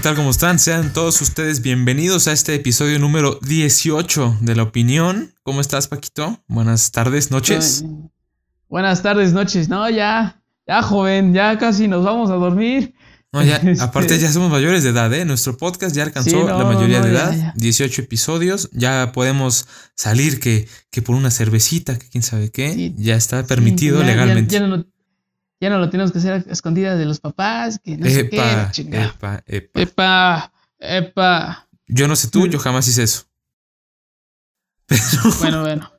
¿qué tal? ¿Cómo están? Sean todos ustedes bienvenidos a este episodio número 18 de La Opinión. ¿Cómo estás, Paquito? Buenas tardes, noches. Buenas tardes, noches. No, ya, ya, joven, ya casi nos vamos a dormir. No, ya, este, aparte ya somos mayores de edad, ¿eh? Nuestro podcast ya alcanzó la mayoría de edad, 18 episodios, ya podemos salir que, que por una cervecita, que quién sabe qué, ya está permitido legalmente. Ya, no, ya, no, lo tenemos que hacer a escondidas de los papás, que no sé qué, epa, epa, epa, epa. Yo no sé tú, yo jamás hice eso. Bueno, bueno.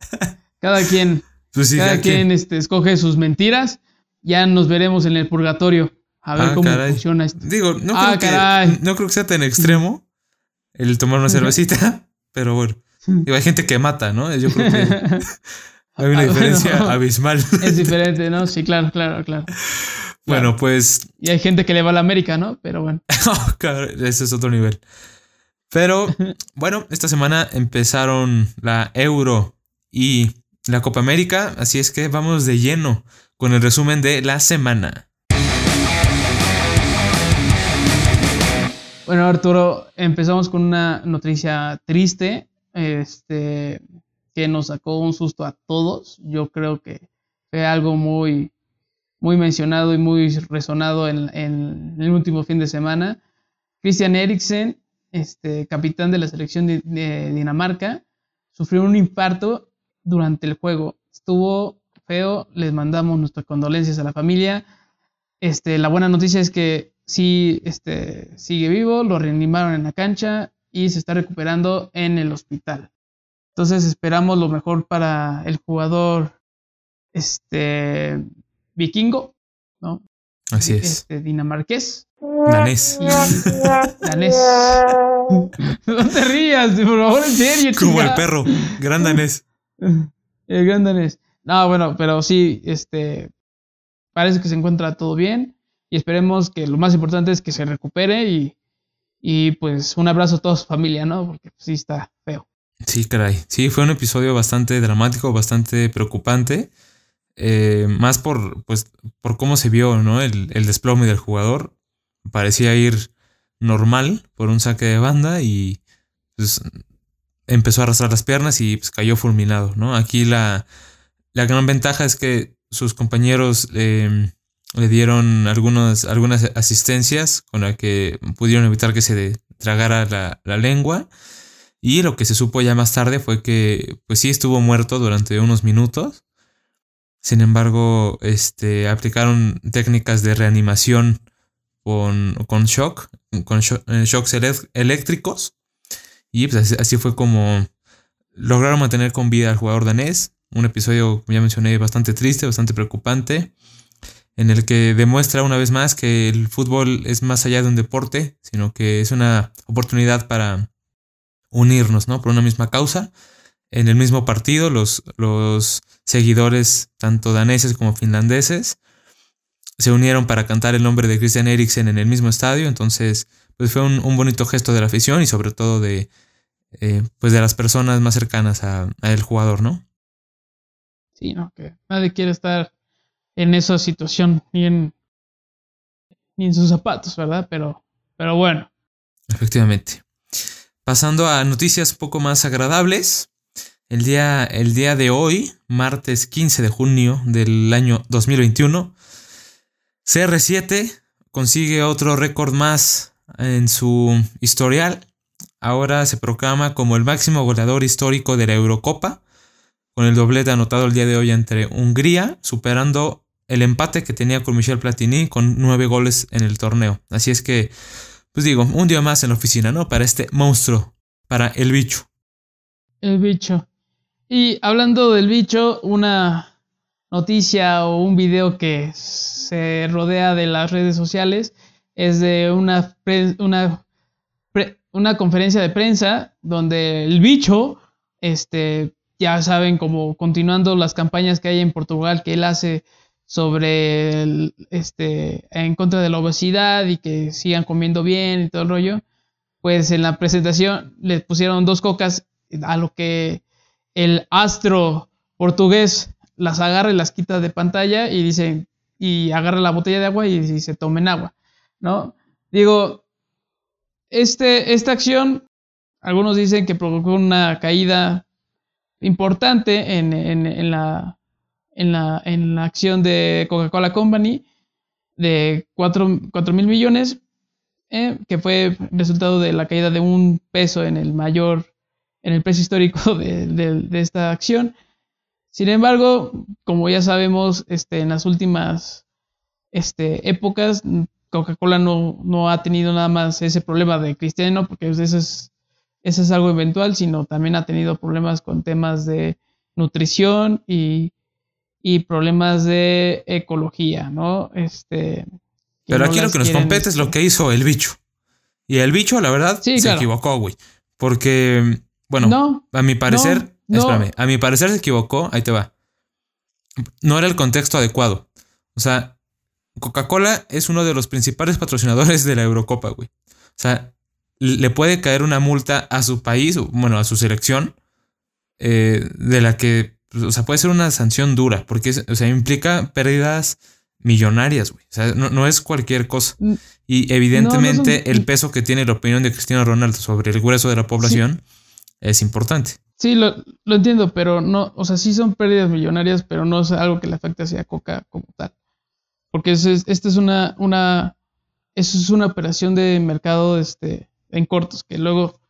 Cada quien, pues cada quien, este, escoge sus mentiras. Ya nos veremos en el purgatorio. A ver ah, cómo funciona esto. Digo, no, ah, creo que, no creo que sea tan extremo el tomar una cervecita, pero bueno. Digo, hay gente que mata, ¿no? Yo creo que hay una ah, diferencia abismal. Es diferente, ¿no? Sí, claro, claro, claro. Bueno, pues. Y hay gente que le va a la América, ¿no? Pero bueno. oh, ese es otro nivel. Pero bueno, esta semana empezaron la Euro y la Copa América, así es que vamos de lleno con el resumen de la semana. Bueno, Arturo, empezamos con una noticia triste, este, que nos sacó un susto a todos. Yo creo que fue algo muy, muy mencionado y muy resonado en, el último fin de semana. Christian Eriksen, este, capitán de la selección de, de Dinamarca, sufrió un infarto durante el juego. Estuvo feo, les mandamos nuestras condolencias a la familia. Este, la buena noticia es que sí este, sigue vivo, lo reanimaron en la cancha y se está recuperando en el hospital. Entonces esperamos lo mejor para el jugador este, vikingo, ¿no? Así es. Este, dinamarqués. Danés. danés. no te rías, por favor, en serio. Como el perro, gran danés. El gran danés. No, bueno, pero sí, este, parece que se encuentra todo bien y esperemos que lo más importante es que se recupere y, y pues un abrazo a toda su familia, ¿no? Porque sí está feo. Sí, caray. Sí, fue un episodio bastante dramático, bastante preocupante. Eh, más por, pues, por cómo se vio, ¿no? El, el, desplome del jugador. Parecía ir normal por un saque de banda y pues, empezó a arrastrar las piernas y pues, cayó fulminado, ¿no? Aquí la, la gran ventaja es que sus compañeros eh, le dieron algunas, algunas asistencias con las que pudieron evitar que se tragara la, lengua. Y lo que se supo ya más tarde fue que, pues sí, estuvo muerto durante unos minutos. Sin embargo, este, aplicaron técnicas de reanimación con, con shock, con eh, shocks eléctricos. Y pues así, fue como lograron mantener con vida al jugador danés. Un episodio, como ya mencioné, bastante triste, bastante preocupante en el que demuestra una vez más que el fútbol es más allá de un deporte, sino que es una oportunidad para unirnos, ¿no? Por una misma causa. En el mismo partido, los, los seguidores, tanto daneses como finlandeses, se unieron para cantar el nombre de Christian Eriksen en el mismo estadio. Entonces, pues fue un, bonito gesto de la afición y sobre todo de, eh, pues de las personas más cercanas a, a el jugador, ¿no? Sí, no, que nadie quiere estar en esa situación, ni en, ni en sus zapatos, ¿verdad? Pero, pero bueno. Efectivamente. Pasando a noticias poco más agradables. El día, el día de hoy, martes 15 de junio del año 2021, CR7 consigue otro récord más en su historial. Ahora se proclama como el máximo goleador histórico de la Eurocopa, con el doblete anotado el día de hoy entre Hungría, superando el empate que tenía con Michel Platini con nueve goles en el torneo. Así es que, pues digo, un día más en la oficina, ¿no? Para este monstruo, para el bicho. El bicho. Y hablando del bicho, una noticia o un video que se rodea de las redes sociales es de una, una, una conferencia de prensa donde el bicho, este, ya saben, como continuando las campañas que hay en Portugal que él hace sobre este en contra de la obesidad y que sigan comiendo bien y todo el rollo, pues en la presentación le pusieron dos cocas a lo que el astro portugués las agarra y las quita de pantalla y dice y agarra la botella de agua y dice tomen agua, ¿no? Digo, este, esta acción, algunos dicen que provocó una caída importante en, la, en, la, en la acción de Coca-Cola Company de 4 mil millones, eh, que fue resultado de la caída de un peso en el mayor, en el precio histórico de, esta acción. Sin embargo, como ya sabemos, este, en las últimas este, épocas, Coca-Cola no, no, ha tenido nada más ese problema de Cristiano, porque eso es, eso es algo eventual, sino también ha tenido problemas con temas de nutrición y, y problemas de ecología, ¿no? Este, pero aquí lo que nos compete es lo que hizo el bicho. Y el bicho, la verdad, se equivocó, güey. Porque, bueno, a mi parecer, espérame, a mi parecer se equivocó, ahí te va. No era el contexto adecuado. O sea, Coca-Cola es uno de los principales patrocinadores de la Eurocopa, güey. O sea, le puede caer una multa a su país, bueno, a su selección, eh, de la que, o sea, puede ser una sanción dura, porque, o sea, implica pérdidas millonarias, güey. O sea, no, es cualquier cosa. Mm. Y evidentemente el peso que tiene la opinión de Cristiano Ronaldo sobre el grueso de la población es importante. Sí, lo, entiendo, pero no, o sea, sí son pérdidas millonarias, pero no es algo que le afecte hacia Coca como tal. Porque esta es una, una, eso es una operación de mercado este, en cortos, que luego,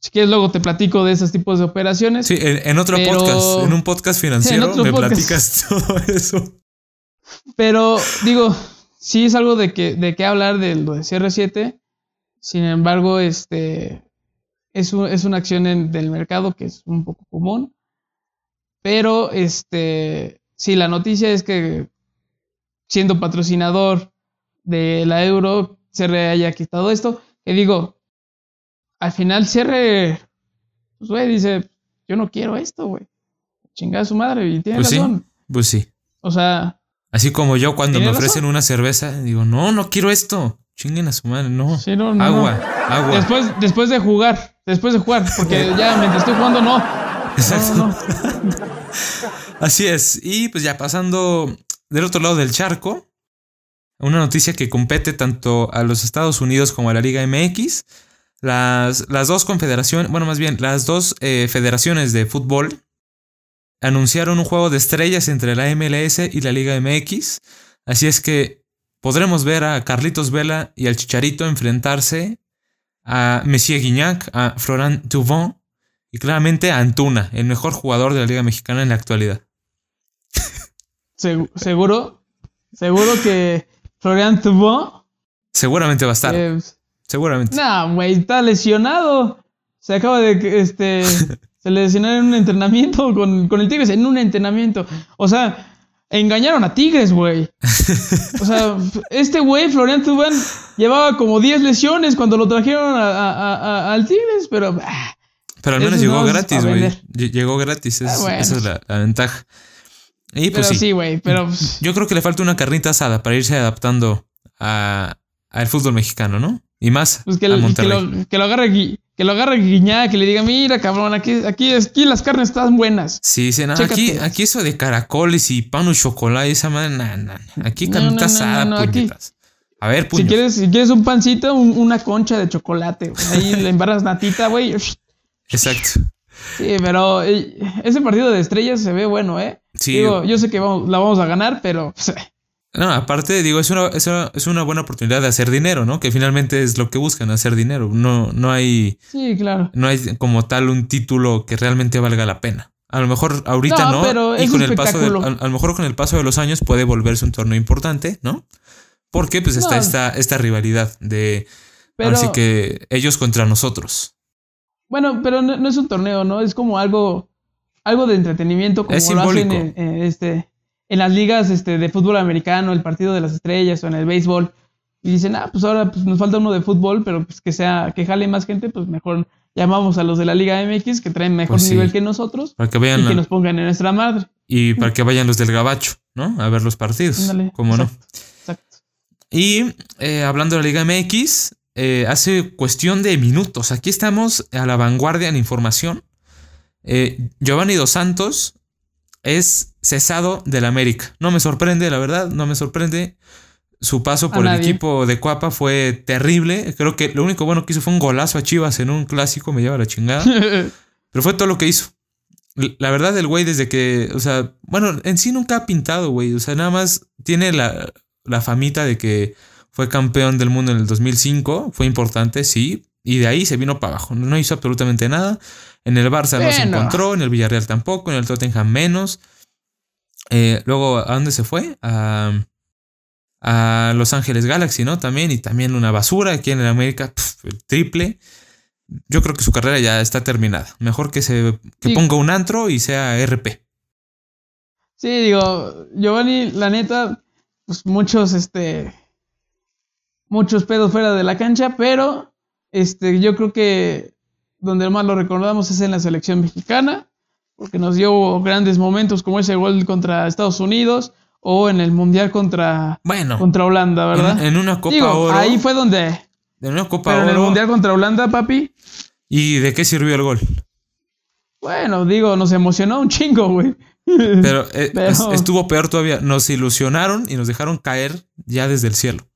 si quieres, luego te platico de esos tipos de operaciones. Sí, en, otro podcast, en un podcast financiero, me platicas todo eso. Pero digo, sí es algo de que, de que hablar de lo de CR7. Sin embargo, este es, es una acción del mercado que es un poco común. Pero este sí, la noticia es que siendo patrocinador de la euro, CR haya quitado esto. Que digo, al final CR, pues güey, dice, yo no quiero esto, güey. Chingada su madre y tiene pues razón. pues sí. O sea, Así como yo cuando me ofrecen una cerveza, digo, no, no quiero esto. Chinguen a su madre, no. agua, agua. Después, después de jugar, después de jugar, porque ya mientras estoy jugando, no. Exacto. Así es. Y pues ya pasando del otro lado del charco, una noticia que compete tanto a los Estados Unidos como a la Liga MX. Las, las dos confederaciones, bueno, más bien, las dos eh, federaciones de fútbol anunciaron un juego de estrellas entre la MLS y la Liga MX. Así es que podremos ver a Carlitos Vela y al Chicharito enfrentarse a Messier Guignac, a Florent Tuvon y claramente a Antuna, el mejor jugador de la Liga Mexicana en la actualidad. ¿Seguro? ¿Seguro que Florent Tuvon? Seguramente va a estar. Eh, Seguramente. No, güey, está lesionado. Se acaba de este Se le lesionaron en un entrenamiento con, con el Tigres, en un entrenamiento. O sea, engañaron a Tigres, güey. O sea, este güey, Florian Tuban, llevaba como 10 lesiones cuando lo trajeron al Tigres, pero... Ah, pero al menos llegó gratis, güey. Llegó gratis, ah, esa es la, ventaja. Y pues pero sí, güey, pero... Yo creo que le falta una carnita asada para irse adaptando al fútbol mexicano, ¿no? Y más pues que, a Monterrey. Que lo, que lo agarre que lo agarre guiñada, que le diga, mira, cabrón, aquí, aquí, aquí las carnes están buenas. Sí, sí, no, aquí, aquí eso de caracoles y pan o chocolate, esa madre, nada, nada. Aquí carnita asada, puñetas. A ver, puños. Si quieres, si quieres un pancito, una concha de chocolate, ahí le embarras natita, güey. Exacto. Sí, pero eh, ese partido de estrellas se ve bueno, ¿eh? Sí. Digo, yo sé que vamos, la vamos a ganar, pero... No, aparte, digo, es una, es, una, buena oportunidad de hacer dinero, ¿no? Que finalmente es lo que buscan, hacer dinero. No, no hay. Sí, claro. No hay como tal un título que realmente valga la pena. A lo mejor ahorita no. Pero y con el paso de, a, lo mejor con el paso de los años puede volverse un torneo importante, ¿no? Porque pues está esta, esta rivalidad de. así que ellos contra nosotros. Bueno, pero no, es un torneo, ¿no? Es como algo. Algo de entretenimiento, como lo hacen en este en las ligas este, de fútbol americano, el partido de las estrellas o en el béisbol. Y dicen, ah, pues ahora pues, nos falta uno de fútbol, pero pues que sea, que jale más gente, pues mejor llamamos a los de la Liga MX que traen mejor pues nivel que nosotros para que vayan y que nos pongan en nuestra madre. Y para que vayan los del Gabacho, ¿no? A ver los partidos. ¿Cómo no? Exacto. Y eh, hablando de la Liga MX, eh, hace cuestión de minutos. Aquí estamos a la vanguardia en información. Eh, Giovanni Dos Santos es cesado del América. No me sorprende, la verdad, no me sorprende. Su paso por el equipo de Cuapa fue terrible. Creo que lo único bueno que hizo fue un golazo a Chivas en un clásico, me lleva la chingada. Pero fue todo lo que hizo. La verdad, el güey, desde que, o sea, bueno, en sí nunca ha pintado, güey. O sea, nada más tiene la, la famita de que fue campeón del mundo en el 2005. Fue importante, sí. Y de ahí se vino para abajo. No hizo absolutamente nada. En el Barça no se encontró, en el Villarreal tampoco, en el Tottenham menos. Eh, luego, ¿a dónde se fue? A, a, Los Ángeles Galaxy, ¿no? También, y también una basura aquí en el América, el triple. Yo creo que su carrera ya está terminada. Mejor que se que ponga un antro y sea RP. Sí, digo, Giovanni, la neta, pues muchos, este, muchos pedos fuera de la cancha, pero, este, yo creo que donde más lo recordamos es en la selección mexicana, porque nos dio grandes momentos como ese gol contra Estados Unidos o en el Mundial contra, bueno, contra Holanda, ¿verdad? En, una Copa Oro. Ahí fue donde... En una Copa pero Oro. en el Mundial contra Holanda, papi. ¿Y de qué sirvió el gol? Bueno, digo, nos emocionó un chingo, güey. Pero, eh, estuvo peor todavía. Nos ilusionaron y nos dejaron caer ya desde el cielo.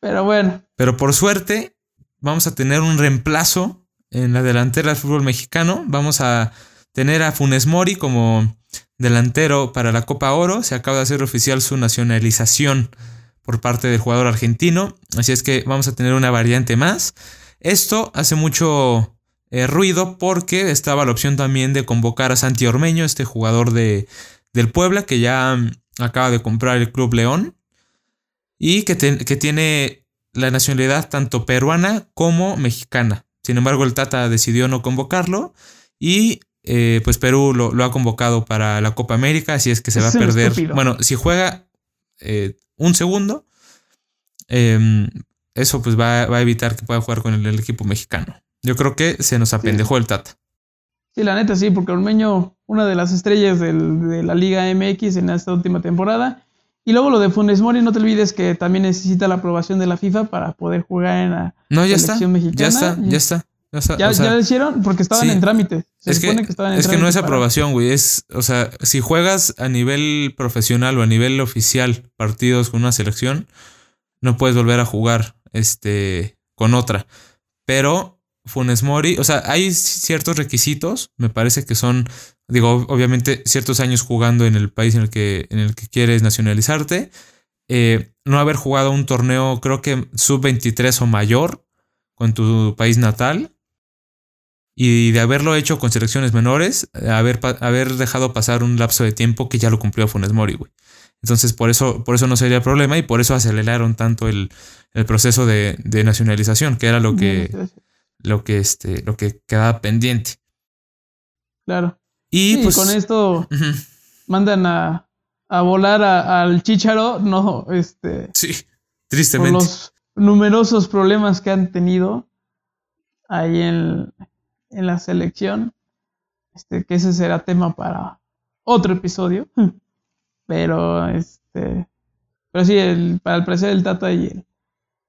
Pero bueno. Pero por suerte, vamos a tener un reemplazo en la delantera del fútbol mexicano. Vamos a tener a Funes Mori como delantero para la Copa Oro. Se acaba de hacer oficial su nacionalización por parte del jugador argentino. Así es que vamos a tener una variante más. Esto hace mucho eh, ruido porque estaba la opción también de convocar a Santi Ormeño, este jugador de, del Puebla que ya mm, acaba de comprar el Club León y que, que tiene la nacionalidad tanto peruana como mexicana. Sin embargo, el Tata decidió no convocarlo y eh, pues Perú lo, ha convocado para la Copa América, así es que se va a perder. Bueno, si juega eh, un segundo, em, eso pues va, a evitar que pueda jugar con el, equipo mexicano. Yo creo que se nos apendejó el Tata. Sí, la neta sí, porque Ormeño, una de las estrellas de la Liga MX en esta última temporada. Y luego lo de Funes Mori, no te olvides que también necesita la aprobación de la FIFA para poder jugar en la no, ya selección mexicana. Ya está, ya está. Ya, lo hicieron porque estaban en trámite. es que, es que no es aprobación, güey. Es, o sea, si juegas a nivel profesional o a nivel oficial partidos con una selección, no puedes volver a jugar este, con otra. Pero Funes Mori, o sea, hay ciertos requisitos, me parece que son digo, obviamente ciertos años jugando en el país en el que, en el que quieres nacionalizarte, eh, no haber jugado un torneo, creo que sub-23 o mayor con tu país natal, y de haberlo hecho con selecciones menores, haber, haber dejado pasar un lapso de tiempo que ya lo cumplió Funes Mori, güey. Entonces, por eso, por eso no sería problema y por eso aceleraron tanto el, proceso de, nacionalización, que era lo que, lo que, este, lo que quedaba pendiente. Claro. Y pues con esto mandan a, volar al Chicharo, no, este. Sí, tristemente. Por los numerosos problemas que han tenido ahí en, en la selección. Este, que ese será tema para otro episodio. Pero este. Pero sí, el, para el parecer el Tata y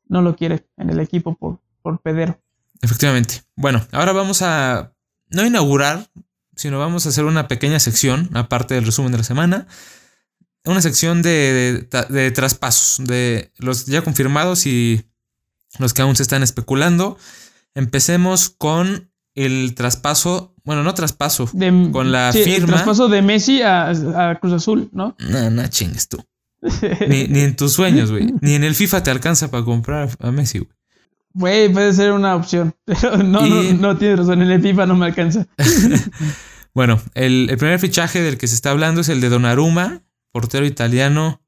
no lo quiere en el equipo por, por pedero. Efectivamente. Bueno, ahora vamos a no inaugurar, sino vamos a hacer una pequeña sección, aparte del resumen de la semana, una sección de, de, traspasos, de los ya confirmados y los que aún se están especulando. Empecemos con el traspaso, bueno, no traspaso, con la firma. El traspaso de Messi a, Cruz Azul, ¿no? No, no chingues tú. ni, ni, en tus sueños, güey. Ni en el FIFA te alcanza para comprar a Messi, güey. Güey, puede ser una opción. Pero no, no, no tienes razón. En el FIFA no me alcanza. bueno, el, primer fichaje del que se está hablando es el de Donnarumma, portero italiano,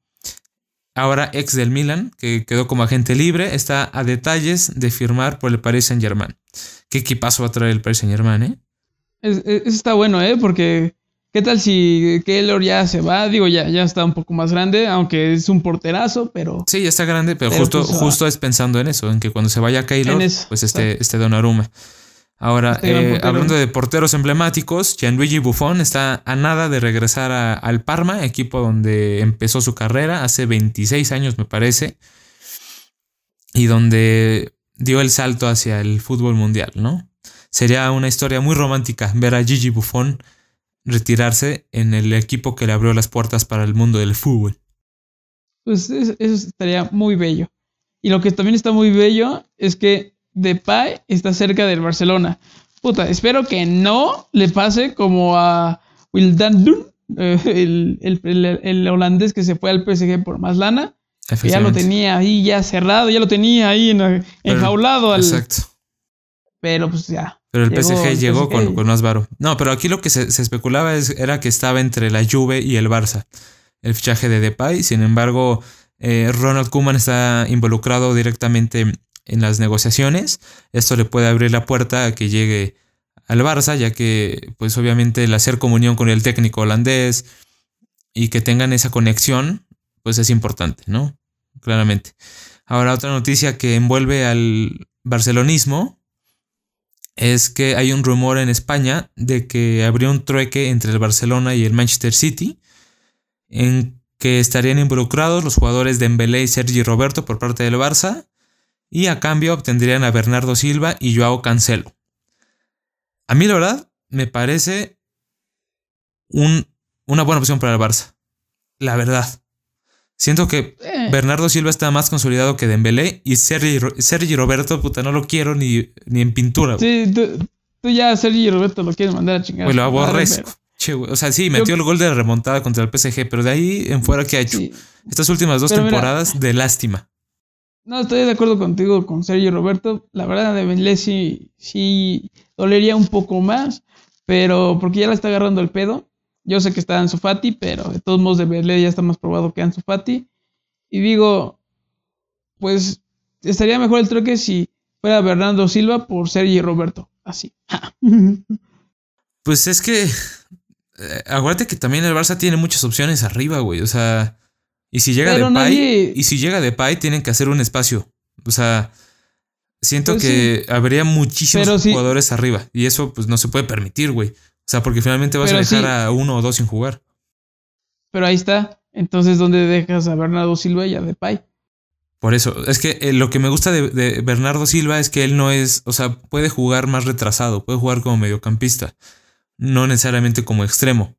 ahora ex del Milan, que quedó como agente libre. Está a detalles de firmar por el Paris Saint Germain. ¿Qué equipazo va a traer el Paris Saint Germain, eh? Eso está bueno, ¿eh? Porque ¿Qué tal si Keylor ya se va? Digo, ya, ya está un poco más grande, aunque es un porterazo, pero. Sí, ya está grande, pero, justo, pues, justo es pensando en eso, en que cuando se vaya Keylor, pues este, este Donnarumma. Ahora, eh, hablando de porteros emblemáticos, Gianluigi Buffon está a nada de regresar al Parma, equipo donde empezó su carrera hace 26 años, me parece, y donde dio el salto hacia el fútbol mundial, ¿no? Sería una historia muy romántica ver a Gigi Buffon retirarse en el equipo que le abrió las puertas para el mundo del fútbol. pues eso estaría muy bello. Y lo que también está muy bello es que Depay está cerca del Barcelona. Puta, espero que no le pase como a Wildan eh, el, el, holandés que se fue al PSG por más lana. Que ya lo tenía ahí ya cerrado, ya lo tenía ahí enjaulado. Al, exacto. Pero pues ya. Pero el PSG llegó Con, con, más varo. No, pero aquí lo que se, especulaba es, era que estaba entre la Juve y el Barça. El fichaje de Depay. Sin embargo, eh, Ronald Koeman está involucrado directamente en las negociaciones. Esto le puede abrir la puerta a que llegue al Barça, ya que, pues obviamente, el hacer comunión con el técnico holandés y que tengan esa conexión, pues es importante, ¿no? Claramente. Ahora, otra noticia que envuelve al barcelonismo es que hay un rumor en España de que habría un trueque entre el Barcelona y el Manchester City, en que estarían involucrados los jugadores de Dembélé y Sergi Roberto por parte del Barça, y a cambio obtendrían a Bernardo Silva y Joao Cancelo. A mí la verdad me parece un, una buena opción para el Barça. La verdad. Siento que Bernardo Silva está más consolidado que Dembélé y Sergi, Sergi Roberto, puta, no lo quiero ni, ni en pintura. Sí, tú, ya Sergi Roberto lo quieres mandar a chingar. Pues lo aborrezco. o sea, sí, metió el gol de remontada contra el PSG, pero de ahí en fuera, ¿qué ha hecho? Estas últimas dos temporadas de lástima. No, estoy de acuerdo contigo con Sergio Roberto. La verdad, de Benlé sí, sí dolería un poco más, pero porque ya la está agarrando el pedo. Yo sé que está Ansu Fati, pero de todos modos de Benlé ya está más probado que Ansu Fati. Y digo, pues estaría mejor el troque si fuera Bernardo Silva por Sergio Roberto. Así. pues es que. Eh, acuérdate que también el Barça tiene muchas opciones arriba, güey. O sea. Y si llega de Pai, y si llega de Pai, tienen que hacer un espacio. O sea, siento pues que habría muchísimos jugadores arriba. Y eso, pues, no se puede permitir, güey. O sea, porque finalmente vas a dejar a uno o dos sin jugar. Pero ahí está. Entonces, ¿dónde dejas a Bernardo Silva y a Depay? Por eso, es que eh, lo que me gusta de, de, Bernardo Silva es que él no es, o sea, puede jugar más retrasado, puede jugar como mediocampista, no necesariamente como extremo.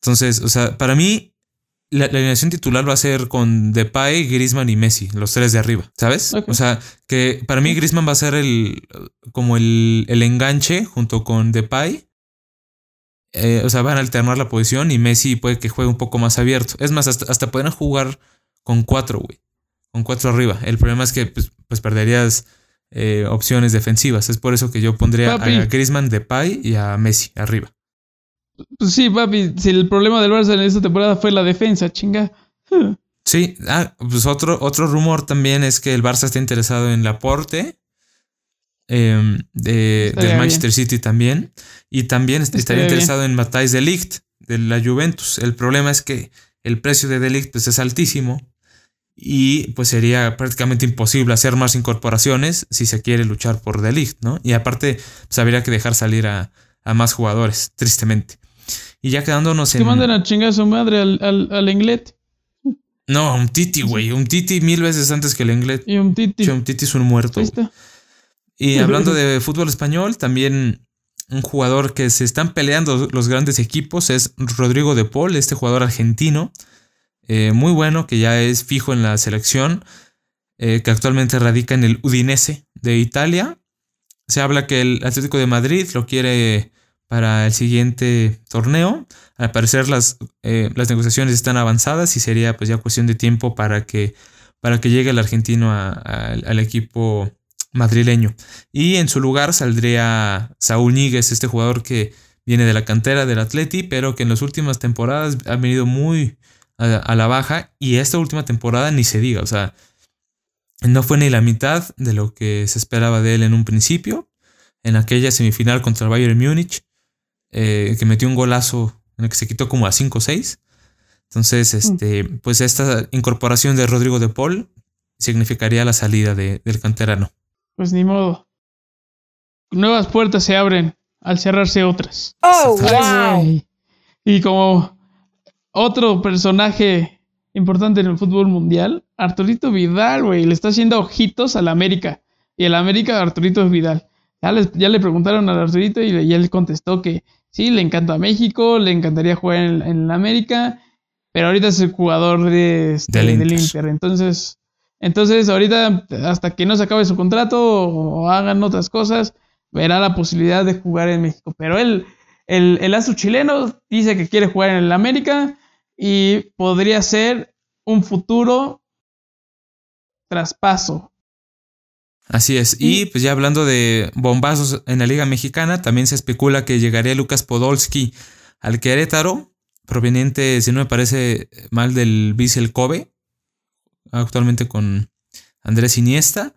Entonces, o sea, para mí la, alineación titular va a ser con Depay, Griezmann y Messi, los tres de arriba, ¿sabes? O sea, que para mí Griezmann va a ser el como el, enganche junto con Depay. Eh, o sea, van a alternar la posición y Messi puede que juegue un poco más abierto. Es más, hasta, hasta pueden jugar con cuatro, güey. Con cuatro arriba. El problema es que pues, pues perderías eh, opciones defensivas. Es por eso que yo pondría a Griezmann, Depay y a Messi arriba. Pues sí, papi, si el problema del Barça en esta temporada fue la defensa, chinga. Sí, ah, pues otro, otro rumor también es que el Barça está interesado en Laporte. Eh, de, del Manchester City también. Y también estaría interesado en Matthijs de Ligt, de la Juventus. El problema es que el precio de De pues, es altísimo. Y pues sería prácticamente imposible hacer más incorporaciones si se quiere luchar por De Ligt, ¿no? Y aparte, pues habría que dejar salir a, a más jugadores, tristemente. Y ya quedándonos en. Que manden a chingar a su madre al, al, Englet. No, un Titi, güey. Un Titi mil veces antes que el Englet. Y un Titi. un Titi es un muerto. Y hablando de fútbol español, también un jugador que se están peleando los grandes equipos es Rodrigo de Paul, este jugador argentino. Eh, muy bueno, que ya es fijo en la selección. Eh, que actualmente radica en el Udinese de Italia. Se habla que el Atlético de Madrid lo quiere para el siguiente torneo. Al parecer las, eh, las negociaciones están avanzadas y sería pues ya cuestión de tiempo para que, para que llegue el argentino al equipo madrileño. Y en su lugar saldría Saúl Níguez, este jugador que viene de la cantera del Atleti, pero que en las últimas temporadas ha venido muy a, a, la baja y esta última temporada ni se diga, o sea, no fue ni la mitad de lo que se esperaba de él en un principio, en aquella semifinal contra el Bayern Múnich. Eh, que metió un golazo en el que se quitó como a 5 o 6. Entonces, mm. este, pues esta incorporación de Rodrigo de Paul significaría la salida del canterano. Pues ni modo. Nuevas puertas se abren al cerrarse otras. ¡Oh, wow! Y como otro personaje importante en el fútbol mundial, Arturito Vidal, güey, le está haciendo ojitos al América. Y el América de Arturito Vidal. Ya, ya le preguntaron al Arturito y, y él contestó que Sí, le encanta México, le encantaría jugar en, en América pero ahorita es el jugador de, este, Del del, Inter. Inter. Entonces, entonces ahorita, hasta que no se acabe su contrato o, hagan otras cosas, verá la posibilidad de jugar en México. Pero él, el, el astro chileno, dice que quiere jugar en el América y podría ser un futuro traspaso. Así es. Y pues ya hablando de bombazos en la Liga Mexicana, también se especula que llegaría Lucas Podolski al Querétaro, proveniente, si no me parece mal, del Vissel Kobe, actualmente con Andrés Iniesta.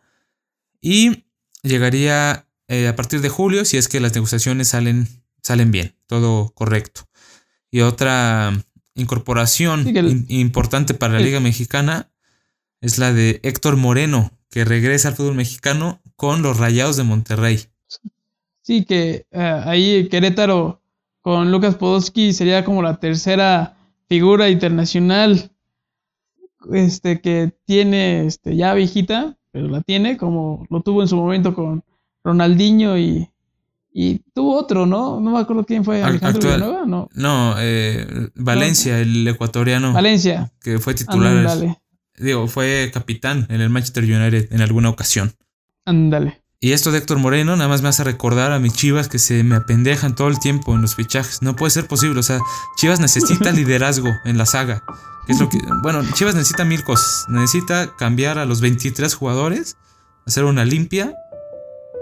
Y llegaría eh, a partir de julio, si es que las negociaciones salen, salen bien, todo correcto. Y otra incorporación Sí, que el- in- importante para la Liga Mexicana es la de Héctor Moreno, que regresa al fútbol mexicano con los Rayados de Monterrey. Sí, que eh, ahí Querétaro con Lucas Podolski sería como la tercera figura internacional este, que tiene este, ya viejita, pero la tiene, como lo tuvo en su momento con Ronaldinho y, y tuvo otro, ¿no? No me acuerdo quién fue, Al- Alejandro actual- Villanueva, no. No, eh, Valencia, el ecuatoriano, Valencia. que fue titular, Ándale, digo, fue capitán en el Manchester United en alguna ocasión. ándale. Y esto de Héctor Moreno nada más me hace recordar a mis chivas que se me apendejan todo el tiempo en los fichajes. No puede ser posible. O sea, Chivas necesita liderazgo en la saga. Que es lo que, bueno, Chivas necesita mil cosas. Necesita cambiar a los 23 jugadores, hacer una limpia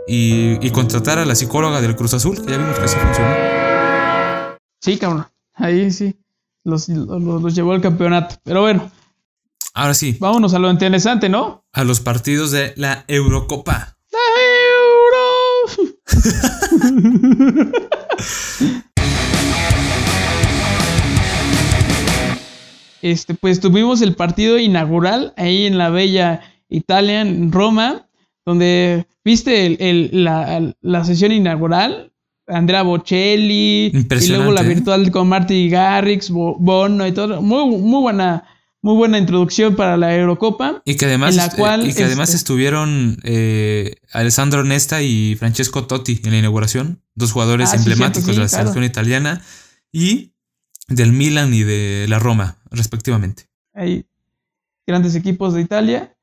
y, y contratar a la psicóloga del Cruz Azul, que ya vimos que sí funcionó. Sí, cabrón. Ahí sí. Los, los, los llevó al campeonato. Pero bueno, Ahora sí, vámonos a lo interesante, ¿no? a los partidos de la Eurocopa. Este, pues tuvimos el partido inaugural ahí en la bella Italia, en Roma, donde viste el- el- la, la sesión inaugural, Andrea Bocelli, y luego la ¿eh? virtual con Marty Garrix, Bo- Bono y todo, muy, muy buena, muy buena introducción para la Eurocopa. Y que además, la est- cual, y que además este- estuvieron eh, Alessandro Nesta y Francesco Totti en la inauguración, dos jugadores Ah, emblemáticos sí, de la claro. selección italiana y del Milan y de la Roma, respectivamente. hay grandes equipos de Italia.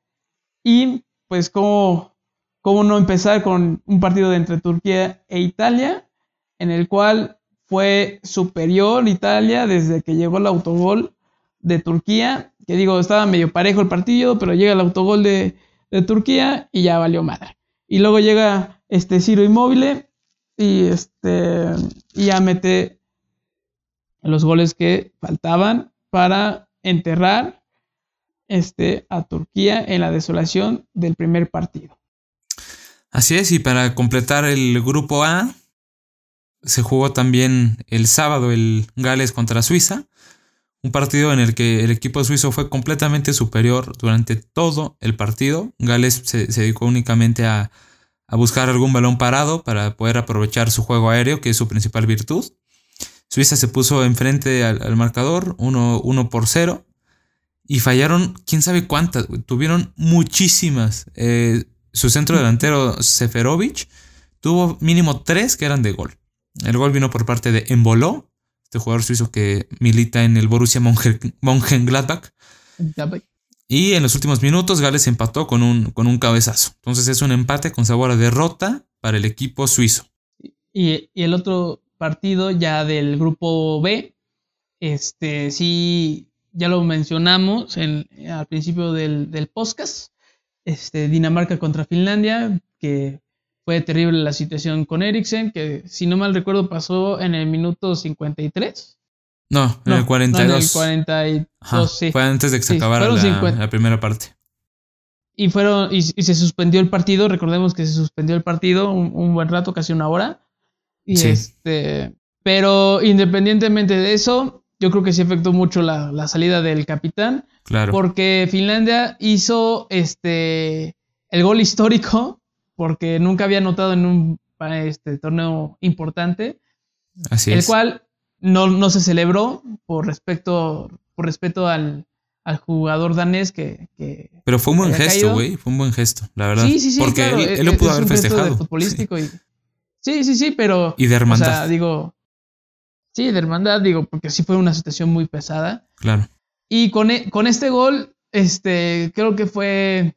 Y pues cómo, cómo no empezar con un partido de entre Turquía e Italia, en el cual fue superior Italia desde que llegó el autogol de Turquía, que digo, estaba medio parejo el partido, pero llega el autogol de, Turquía y ya valió madre. Y luego llega este Ciro Inmóvil y este y ya mete los goles que faltaban para enterrar este, a Turquía en la desolación del primer partido. Así es, y para completar el grupo A, se jugó también el sábado el Gales contra Suiza, un partido en el que el equipo suizo fue completamente superior durante todo el partido. Gales se, dedicó únicamente a, a buscar algún balón parado para poder aprovechar su juego aéreo, que es su principal virtud. Suiza se puso enfrente al, al marcador, 1 por 0. Y fallaron, quién sabe cuántas, tuvieron muchísimas. Eh, su centro delantero, Seferovic, tuvo mínimo tres que eran de gol. El gol vino por parte de Emboló, este jugador suizo que milita en el Borussia Mönchengladbach. Y en los últimos minutos Gales empató con un, con un cabezazo. Entonces es un empate con sabor a derrota para el equipo suizo. Y, y el otro partido ya del grupo B, este sí, ya lo mencionamos en, al principio del, del podcast, este, Dinamarca contra Finlandia, que fue terrible la situación con Eriksen, que si no mal recuerdo pasó en el minuto 53. No, en No, el 42. No, en el 42, Ajá, sí. Fue antes de que se Sí, acabara la, 50. la primera parte. Y fueron, y, y se suspendió el partido, recordemos que se suspendió el partido un, un buen rato, casi una hora. Y Sí. este, pero independientemente de eso, yo creo que sí afectó mucho la, la salida del capitán, Claro. porque Finlandia hizo este el gol histórico, porque nunca había anotado en un este, torneo importante, Así el es. cual no, no se celebró por respeto, por respeto al, al jugador danés que, que Pero fue un buen gesto, güey. Fue un buen gesto, la verdad. Sí, sí, sí. Porque claro, él, e- él lo e- pudo es haber un gesto de festejado. y- sí, sí, sí, pero. Y de O hermandad. sea, digo. Sí, de hermandad, digo, porque sí fue una situación muy pesada. claro. Y con, e, con este gol, este, creo que fue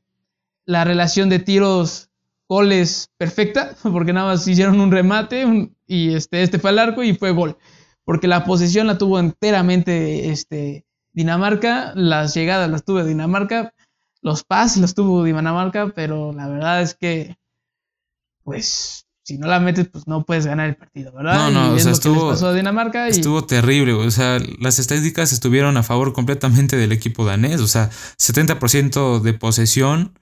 la relación de tiros goles perfecta, porque nada más hicieron un remate y este, este fue al arco y fue gol. Porque la posesión la tuvo enteramente este, Dinamarca, las llegadas las tuvo Dinamarca, los pases los tuvo Dinamarca, pero la verdad es que, pues, si no la metes, pues no puedes ganar el partido, ¿verdad? No, no, o sea, estuvo, pasó a Dinamarca estuvo terrible, o sea, las estadísticas estuvieron a favor completamente del equipo danés, o sea, 70% de posesión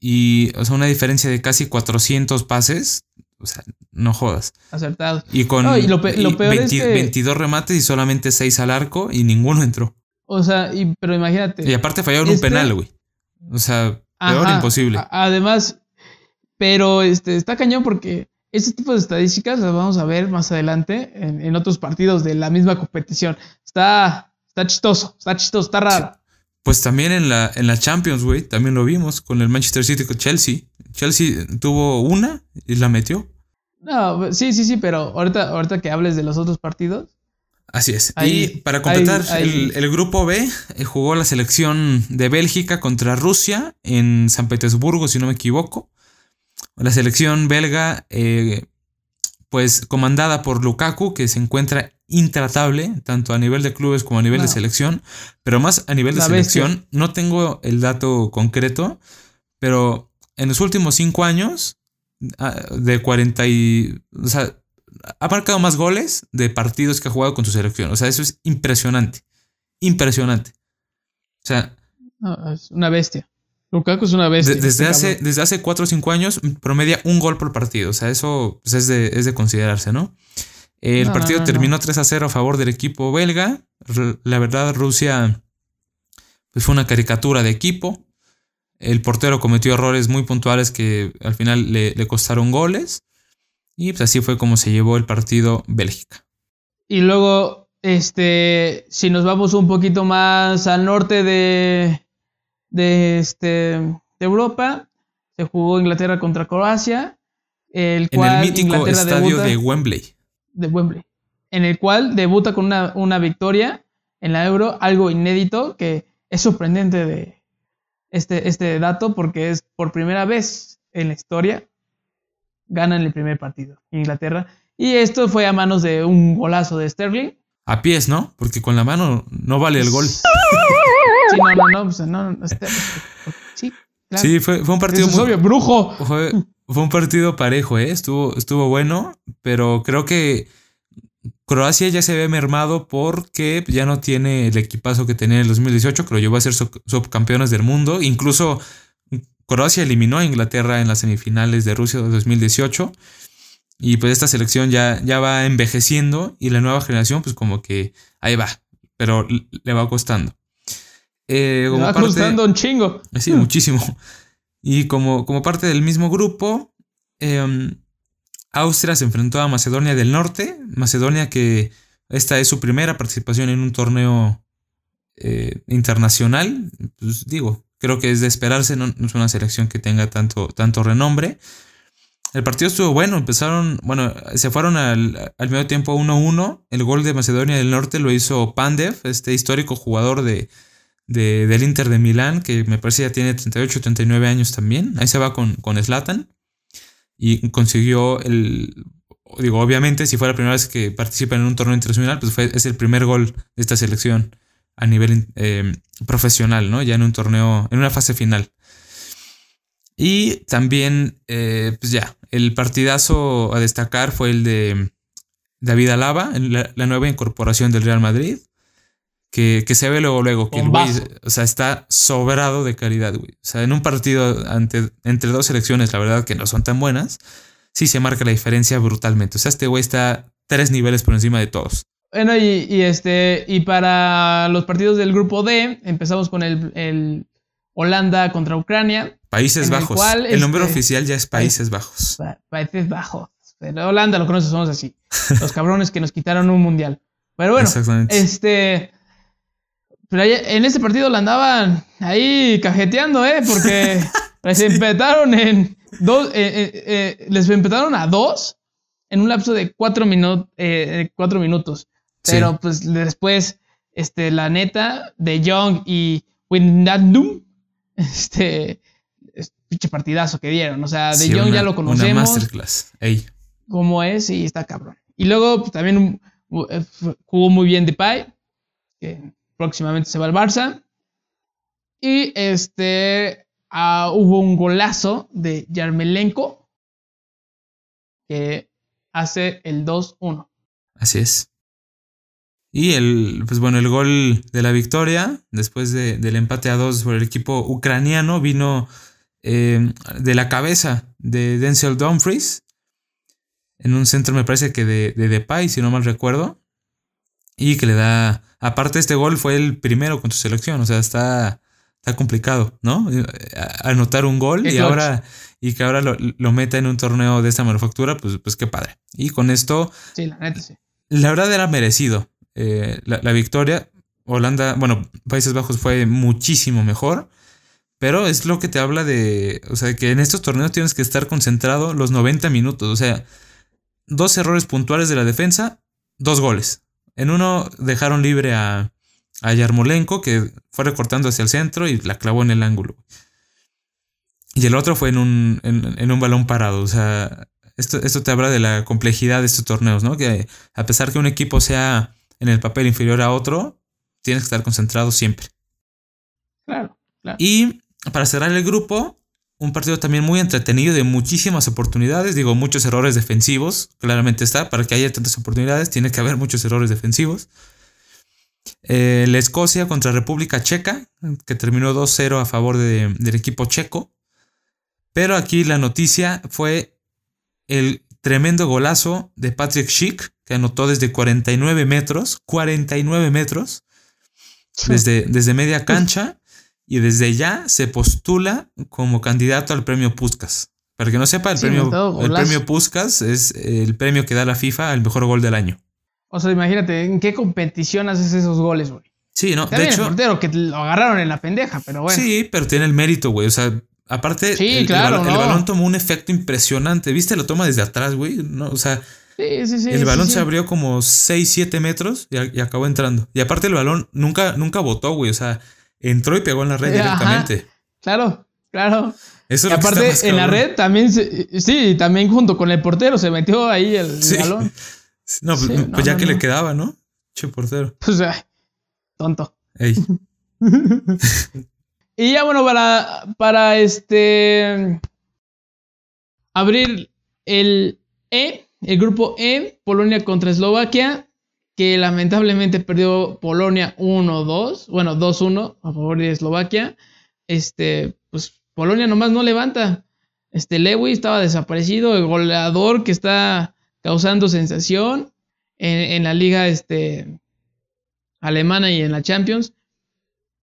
y, o sea, una diferencia de casi 400 pases, o sea, no jodas. Acertado. Y con 22 remates y solamente 6 al arco y ninguno entró. O sea, y, pero imagínate. Y aparte fallaron un este penal, güey. O sea, peor imposible. Además, pero este, está cañón porque este tipo de estadísticas las vamos a ver más adelante en, otros partidos de la misma competición. Está, está chistoso, está chistoso, está raro. Pues también en la, en la Champions, güey, también lo vimos con el Manchester City con Chelsea. Chelsea tuvo una y la metió. No, sí, sí, sí, pero ahorita, ahorita que hables de los otros partidos. Así es. y para completar, El, el, grupo B eh, jugó la selección de Bélgica contra Rusia en San Petersburgo, si no me equivoco. La selección belga, eh, pues comandada por Lukaku, que se encuentra intratable, tanto a nivel de clubes como a nivel de selección, pero más a nivel de selección, no tengo el dato concreto, pero en los últimos cinco años, ah, de 40 y... O sea, ha marcado más goles de partidos que ha jugado con su selección. O sea, eso es impresionante. Impresionante. O sea... es una bestia. Lukaku es una bestia. desde, este hace, desde hace 4 o 5 años promedia un gol por partido. O sea, eso pues, es, de, es, de, considerarse, ¿no? El partido terminó 3 a 0 a favor del equipo belga. La verdad, Rusia pues, fue una caricatura de equipo. El portero cometió errores muy puntuales que al final le, le costaron goles. Y pues así fue como se llevó el partido Bélgica. Y luego, este, si nos vamos un poquito más al norte de, de, este, de Europa. Se jugó Inglaterra contra Croacia. El en el mítico estadio de Wembley. De Wembley. En el cual debuta con una, una, victoria en la Euro, algo inédito que es sorprendente de este, este dato porque es por primera vez en la historia ganan el primer partido Inglaterra. Y esto fue a manos de un golazo de Sterling. A pies, ¿no? Porque con la mano no vale el gol. Sí, no, no, no, pues, no, sí, Sí, fue, fue un partido muy. brujo. Fue, fue, un partido parejo, ¿eh? Estuvo, estuvo bueno, pero creo que Croacia ya se ve mermado porque ya no tiene el equipazo que tenía en el 2018, que lo llevó a ser subcampeones del mundo. Incluso Croacia eliminó a Inglaterra en las semifinales de Rusia 2018. Y pues esta selección ya, ya va envejeciendo y la nueva generación pues como que ahí va, pero le va costando. Eh, va costando un chingo. Sí, muchísimo. Y como, como parte del mismo grupo, em, Austria se enfrentó a Macedonia del Norte. Macedonia que esta es su primera participación en un torneo eh, internacional. Pues digo, creo que es de esperarse, no, es una selección que tenga tanto, tanto renombre. El partido estuvo bueno, empezaron, bueno, se fueron al, al medio tiempo 1-1. El gol de Macedonia del Norte lo hizo Pandev, este histórico jugador de, del Inter de Milán, que me parece ya tiene 38 39 años también. Ahí se va con, con. Y consiguió el. Digo, obviamente, si fue la primera vez que participa en un torneo internacional, pues fue, es el primer gol de esta selección a nivel eh, profesional, ¿no? Ya en un torneo, en una fase final. Y también, eh, pues ya, el partidazo a destacar fue el de David Alaba, la, la nueva incorporación del Real Madrid que, se ve luego, luego, que el güey, o sea, está sobrado de calidad, güey. O sea, en un partido ante, entre dos selecciones, la verdad que no son tan buenas, sí se marca la diferencia brutalmente. O sea, este güey está tres niveles por encima de todos. Bueno, y, este, y para los partidos del grupo D, empezamos con el, Holanda contra Ucrania. Países Bajos. El, nombre este, oficial ya es Países Bajos. Países Bajos. Pero Holanda lo conoces, somos así. Los cabrones que nos quitaron un mundial. Pero bueno, este pero en este partido la andaban ahí cajeteando, ¿eh? Porque les empataron en dos, eh, eh, eh, les empataron a dos en un lapso de cuatro, cuatro minutos. Pero pues después este, la neta, De Jong y Wijnaldum, este, es pinche partidazo que dieron. O sea, De Jong ya lo conocemos. Una masterclass. Ey. Cómo es y está cabrón. Y luego pues, también jugó muy bien Depay, que próximamente se va al Barça. Y este ah, hubo un golazo de Yarmelenko que hace el 2-1. Así es. Y el, pues bueno, el gol de la victoria, después del empate a dos por el equipo ucraniano, vino eh, de la cabeza de Denzel Dumfries, en un centro me parece que de, de Depay, si no mal recuerdo, y que le da, aparte este gol fue el primero con su selección, o sea, está, está complicado, ¿no? Eh, anotar un gol y ahora y que ahora lo, meta en un torneo de esta manufactura, pues, pues qué padre. Y con esto, sí, la, neta, sí. la verdad era merecido eh, la, victoria. Holanda, bueno, Países Bajos fue muchísimo mejor. Pero es lo que te habla de, o sea, que en estos torneos tienes que estar concentrado los 90 minutos. O sea, dos errores puntuales de la defensa, dos goles. En uno dejaron libre a, a Yarmolenko, que fue recortando hacia el centro y la clavó en el ángulo. Y el otro fue en un, en, un balón parado. O sea, esto, esto te habla de la complejidad de estos torneos, ¿no? Que a pesar que un equipo sea en el papel inferior a otro, tienes que estar concentrado siempre. Claro, claro. Y para cerrar el grupo, un partido también muy entretenido de muchísimas oportunidades, digo, muchos errores defensivos, claramente está, para que haya tantas oportunidades tiene que haber muchos errores defensivos. Eh, la Escocia contra República Checa, que terminó 2-0 a favor del equipo checo. Pero aquí la noticia fue el tremendo golazo de Patrick Schick, que anotó desde 49 metros, 49 metros, desde, desde media cancha y desde ya se postula como candidato al premio Puskas. Para que no sepa, el, premio, el premio Puskas es el premio que da la FIFA al mejor gol del año. O sea, imagínate, ¿en qué competición haces esos goles, güey? Sí, no, de hecho. El portero que lo agarraron en la pendeja, pero bueno. Sí, pero tiene el mérito, güey. O sea, aparte, el, balón, tomó un efecto impresionante. ¿Viste la toma desde atrás, güey? No, o sea, sí, sí, sí, el balón se abrió como 6, 7 metros y, acabó entrando. Y aparte, el balón nunca, nunca botó, güey. O sea, entró y pegó en la red directamente. Claro, claro. Eso y aparte, en la red también, sí, también junto con el portero se metió ahí el, balón. No, pues, pues ya que le quedaba, ¿no? Che portero. Pues, tonto. y ya bueno, para, para este abrir el E, el grupo E, Polonia contra Eslovaquia que lamentablemente perdió Polonia 1-2, bueno, 2-1 a favor de Eslovaquia. Este, pues Polonia nomás no levanta. Este Lewis estaba desaparecido, el goleador que está causando sensación en, la liga este, alemana y en la Champions.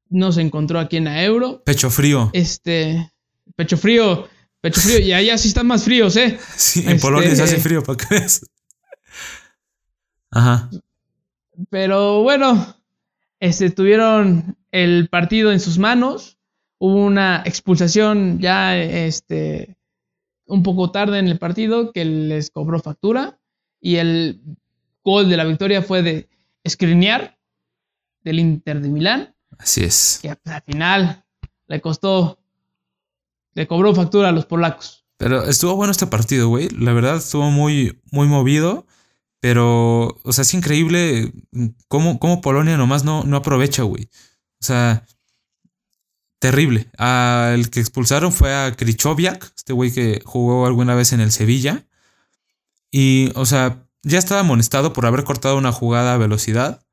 No se encontró aquí en la Euro. Pecho frío. Este, pecho frío, pecho frío. Y allá sí están más fríos, ¿eh? Sí, en Polonia se hace este, frío, ¿para qué es? Ajá. Pero bueno, este, tuvieron el partido en sus manos. Hubo una expulsación ya este, un poco tarde en el partido que les cobró factura. Y el gol de la victoria fue de Skriniar del Inter de Milán. Así es. Que al final le costó, le cobró factura a los polacos. Pero estuvo bueno este partido, güey. La verdad estuvo muy, muy movido. Pero, o sea, es increíble cómo, cómo Polonia nomás no, no aprovecha, güey. O sea, terrible. el que expulsaron fue a Krichoviak, este güey que jugó alguna vez en el Sevilla. Y, o sea, ya estaba amonestado por haber cortado una jugada a velocidad.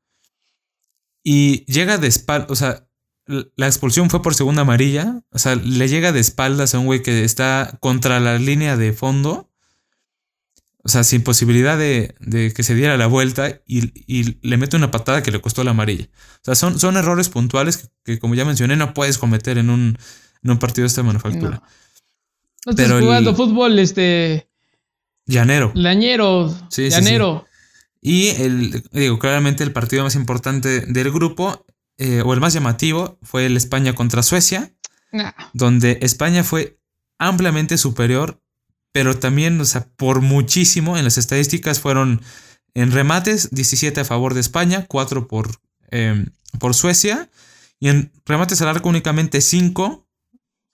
Y llega de espalda, o sea, la expulsión fue por segunda amarilla. O sea, le llega de espaldas a un güey que está contra la línea de fondo. O sea, sin posibilidad de, que se diera la vuelta y, le mete una patada que le costó la amarilla. O sea, son, son errores puntuales que, como ya mencioné, no puedes cometer en un, partido de esta manufactura. No, estás jugando fútbol, este. Llanero. Lañero. Sí, llanero. Y el, digo, claramente el partido más importante del grupo, eh, o el más llamativo, fue el España contra Suecia, donde España fue ampliamente superior pero también, o sea, por muchísimo en las estadísticas fueron en remates 17 a favor de España, 4 por em, por Suecia. Y en remates al arco únicamente 5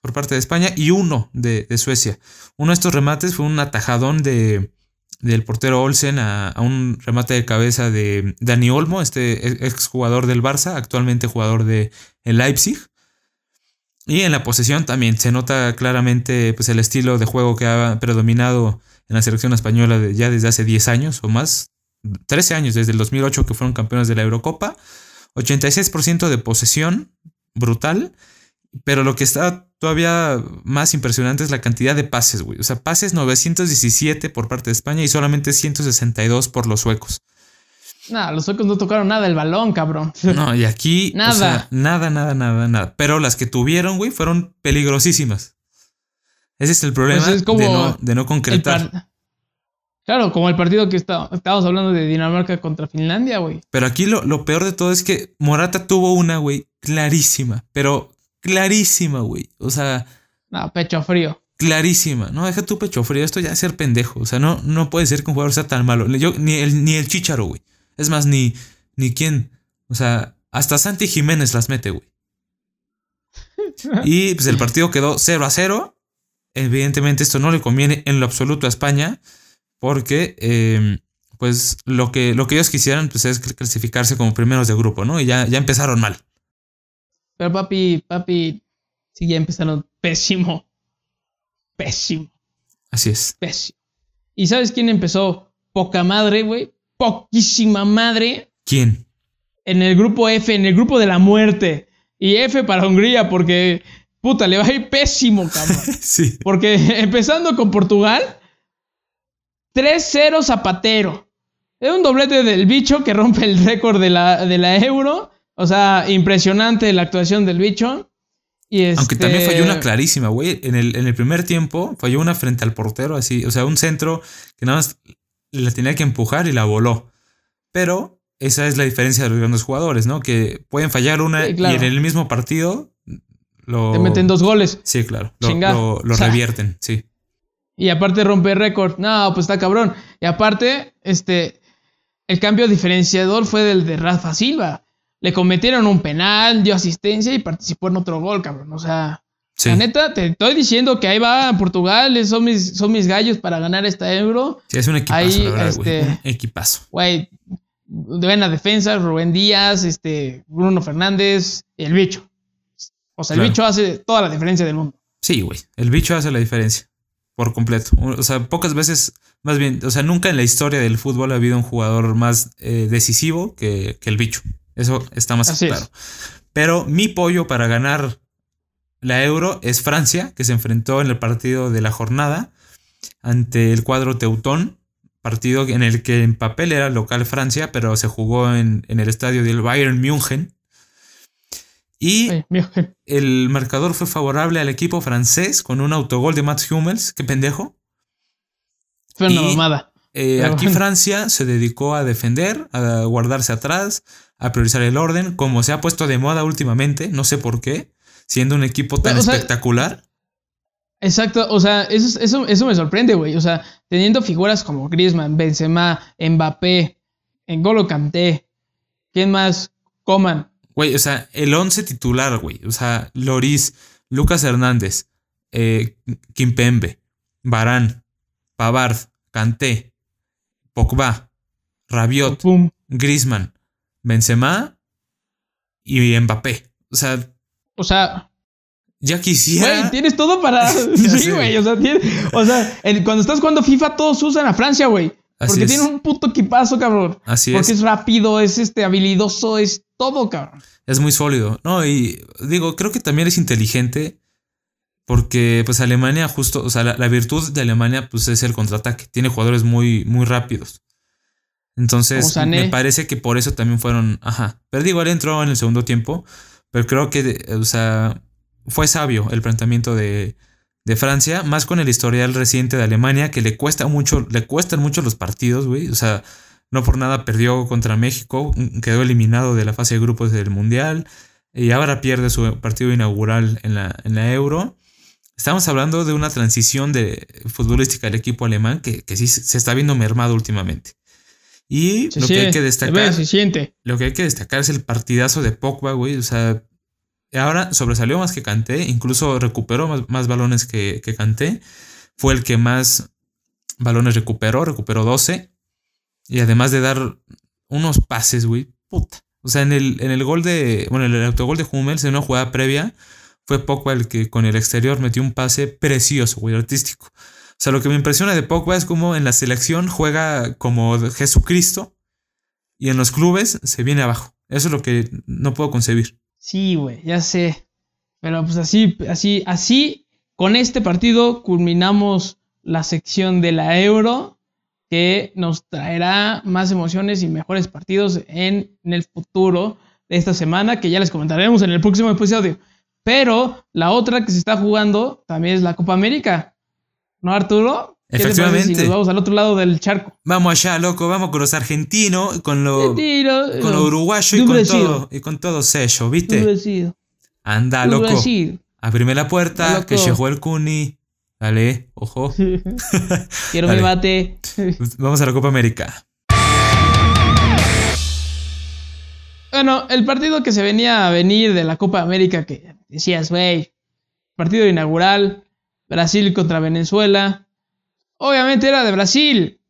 por parte de España y uno de, Suecia. Uno de estos remates fue un atajadón de, del portero Olsen a, un remate de cabeza de Dani Olmo, este exjugador del Barça, actualmente jugador de Leipzig. Y en la posesión también se nota claramente pues, el estilo de juego que ha predominado en la selección española ya desde hace 10 años o más, 13 años, desde el 2008 que fueron campeones de la Eurocopa. 86% de posesión, brutal. Pero lo que está todavía más impresionante es la cantidad de pases, güey. O sea, pases 917 por parte de España y solamente 162 por los suecos. Nada, los suecos no tocaron nada el balón, cabrón. No, y aquí. nada. nada, nada, nada, nada. Pero las que tuvieron, güey, fueron peligrosísimas. Ese es el problema pues de, no, concretar. Claro, como el partido que está, estábamos hablando de Dinamarca contra Finlandia, güey. Pero aquí lo, lo peor de todo es que Morata tuvo una, güey, clarísima. Pero clarísima, güey. O sea. No, pecho frío. Clarísima. No, deja tu pecho frío. Esto ya es ser pendejo. O sea, no, no puede ser que un jugador sea tan malo. Yo, ni el, ni el Chicharo, güey. Es más, ni, ni quién. O sea, hasta Santi Jiménez las mete, güey. Y pues el partido quedó 0 a 0. Evidentemente esto no le conviene en lo absoluto a España. Porque em, pues lo que, lo que ellos quisieran pues, es clasificarse como primeros de grupo, ¿no? Y ya, ya empezaron mal. Pero papi, papi, sí, ya empezaron pésimo. Pésimo. Así es. Pésimo. ¿Y sabes quién empezó? Poca madre, güey. Poquísima madre. ¿Quién? En el grupo F, en el grupo de la muerte. Y F para Hungría, porque puta, le va a ir pésimo, cabrón. sí. Porque empezando con Portugal, 3-0 Zapatero. Es un doblete del bicho que rompe el récord de la, de la Euro. O sea, impresionante la actuación del bicho. Y Aunque también falló una este clarísima, güey. En el, en el primer tiempo falló una frente al portero, así. O sea, un centro que nada más la tenía que empujar y la voló. Pero esa es la diferencia de los grandes jugadores, ¿no? Que pueden fallar una y en el mismo partido lo. Te meten dos goles. Sí, claro. Lo, lo, revierten, sí. Y aparte rompe récord. No, pues está cabrón. Y aparte, este. El cambio diferenciador fue del de Rafa Silva le cometieron un penal, dio asistencia y participó en otro gol, cabrón. O sea, la neta, te estoy diciendo que ahí va Portugal, son mis, son mis gallos para ganar esta euro. Sí, es un equipazo, la verdad, este, Un equipazo. Güey, buena defensa, Rubén Díaz, este, Bruno Fernández, el bicho. O sea, el bicho hace toda la diferencia del mundo. Sí, güey, el bicho hace la diferencia. Por completo. O sea, pocas veces, más bien, o sea, nunca en la historia del fútbol ha habido un jugador más eh, decisivo que, que el bicho. Eso está más claro. Pero mi pollo para ganar la Euro es Francia, que se enfrentó en el partido de la jornada ante el cuadro Teutón, partido en el que en papel era local Francia, pero se jugó en, el estadio del Bayern München. Y el marcador fue favorable al equipo francés con un autogol de Mats Hummels. Qué pendejo. Fue una mamada. Eh, aquí Francia se dedicó a defender, a guardarse atrás, a priorizar el orden, como se ha puesto de moda últimamente, no sé por qué, siendo un equipo tan espectacular. exacto, o sea, eso, eso, eso me sorprende, güey. O sea, teniendo figuras como Griezmann, Benzema, Mbappé, N'Golo Kanté, ¿quién más? Coman. Güey, o sea, el once titular, güey. O sea, Loris, Lucas Hernández, eh, Kimpembe, Barán, Pavard, Kanté, Pogba, Rabiot, Griezmann, Benzema y Mbappé. O sea. O sea. Ya quisiera. Güey, tienes todo para. sí, güey. O sea, o sea cuando estás jugando FIFA, todos usan a Francia, güey. Porque tiene un puto equipazo, cabrón. Así es. Porque es rápido, es este habilidoso, es todo, cabrón. Es muy sólido. No, y digo, creo que también es inteligente. Porque, pues, Alemania, justo, o sea, la, la virtud de Alemania, pues, es el contraataque. Tiene jugadores muy, muy rápidos. Entonces, me parece que por eso también fueron. Ajá. Pero digo, él entró en el segundo tiempo. Pero creo que, o sea, fue sabio el planteamiento de, de Francia, más con el historial reciente de Alemania, que le cuesta mucho, le cuestan mucho los partidos, güey. O sea, no por nada perdió contra México, quedó eliminado de la fase de grupos del Mundial y ahora pierde su partido inaugural en la, en la Euro. Estamos hablando de una transición de futbolística del equipo alemán que, que sí se está viendo mermado últimamente. Y lo que hay que destacar. Se siente. Lo que hay que destacar es el partidazo de Pogba, güey. O sea, ahora sobresalió más que Canté. Incluso recuperó más, balones que, que Canté. Fue el que más balones recuperó. Recuperó 12. Y además de dar unos pases, güey. Puta. O sea, en el, en el gol de. Bueno, en el autogol de Hummels, en una jugada previa, fue Pogba el que con el exterior metió un pase precioso, güey, artístico. O sea, lo que me impresiona de Pogba es como en la selección juega como Jesucristo y en los clubes se viene abajo. Eso es lo que no puedo concebir. Sí, güey, ya sé. Pero pues así, así, así, con este partido culminamos la sección de la Euro que nos traerá más emociones y mejores partidos en, en el futuro de esta semana, que ya les comentaremos en el próximo episodio. Pero la otra que se está jugando también es la Copa América. ¿No, Arturo? Efectivamente. Si nos vamos al otro lado del charco. Vamos allá, loco, vamos con los argentinos, con los, con los uruguayos y con, todo, y con todo sello, ¿viste? Anda, loco. Abrime la puerta, que llegó el Cuni. Dale, ojo. Quiero mi bate. Vamos a la Copa América. Bueno, el partido que se venía a venir de la Copa América, que decías, güey, partido inaugural, Brasil contra Venezuela. Obviamente era de Brasil.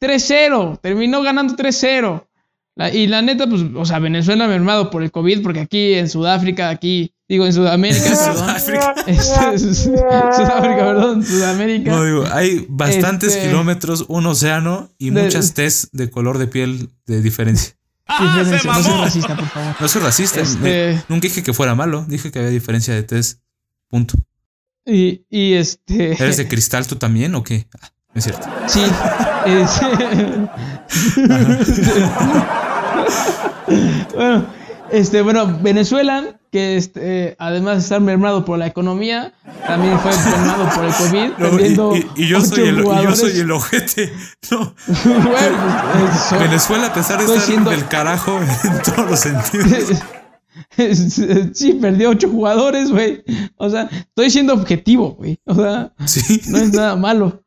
3-0. Terminó ganando 3-0. y la neta, pues, o sea, Venezuela mermado por el COVID, porque aquí en Sudáfrica, aquí, digo, en Sudamérica, perdón. Sudáfrica, perdón, Sudamérica. No, digo, hay bastantes este, kilómetros, un océano y muchas test de color de piel de diferencia. Ah, no soy racista, por favor. No soy racista. Este, nunca dije que fuera malo. Dije que había diferencia de test. Punto. Y, y este. ¿Eres de cristal tú también o qué? Ah, es cierto. Sí. bueno, este, bueno, Venezuela, que este, además de estar mermado por la economía, también fue mermado por el COVID. y, yo soy el, y, yo soy el, ojete. No. Pues, Venezuela, a pesar de estar del carajo en todos los sentidos. sí, perdió ocho jugadores, güey. O sea, estoy siendo objetivo, güey. O sea, no es nada malo.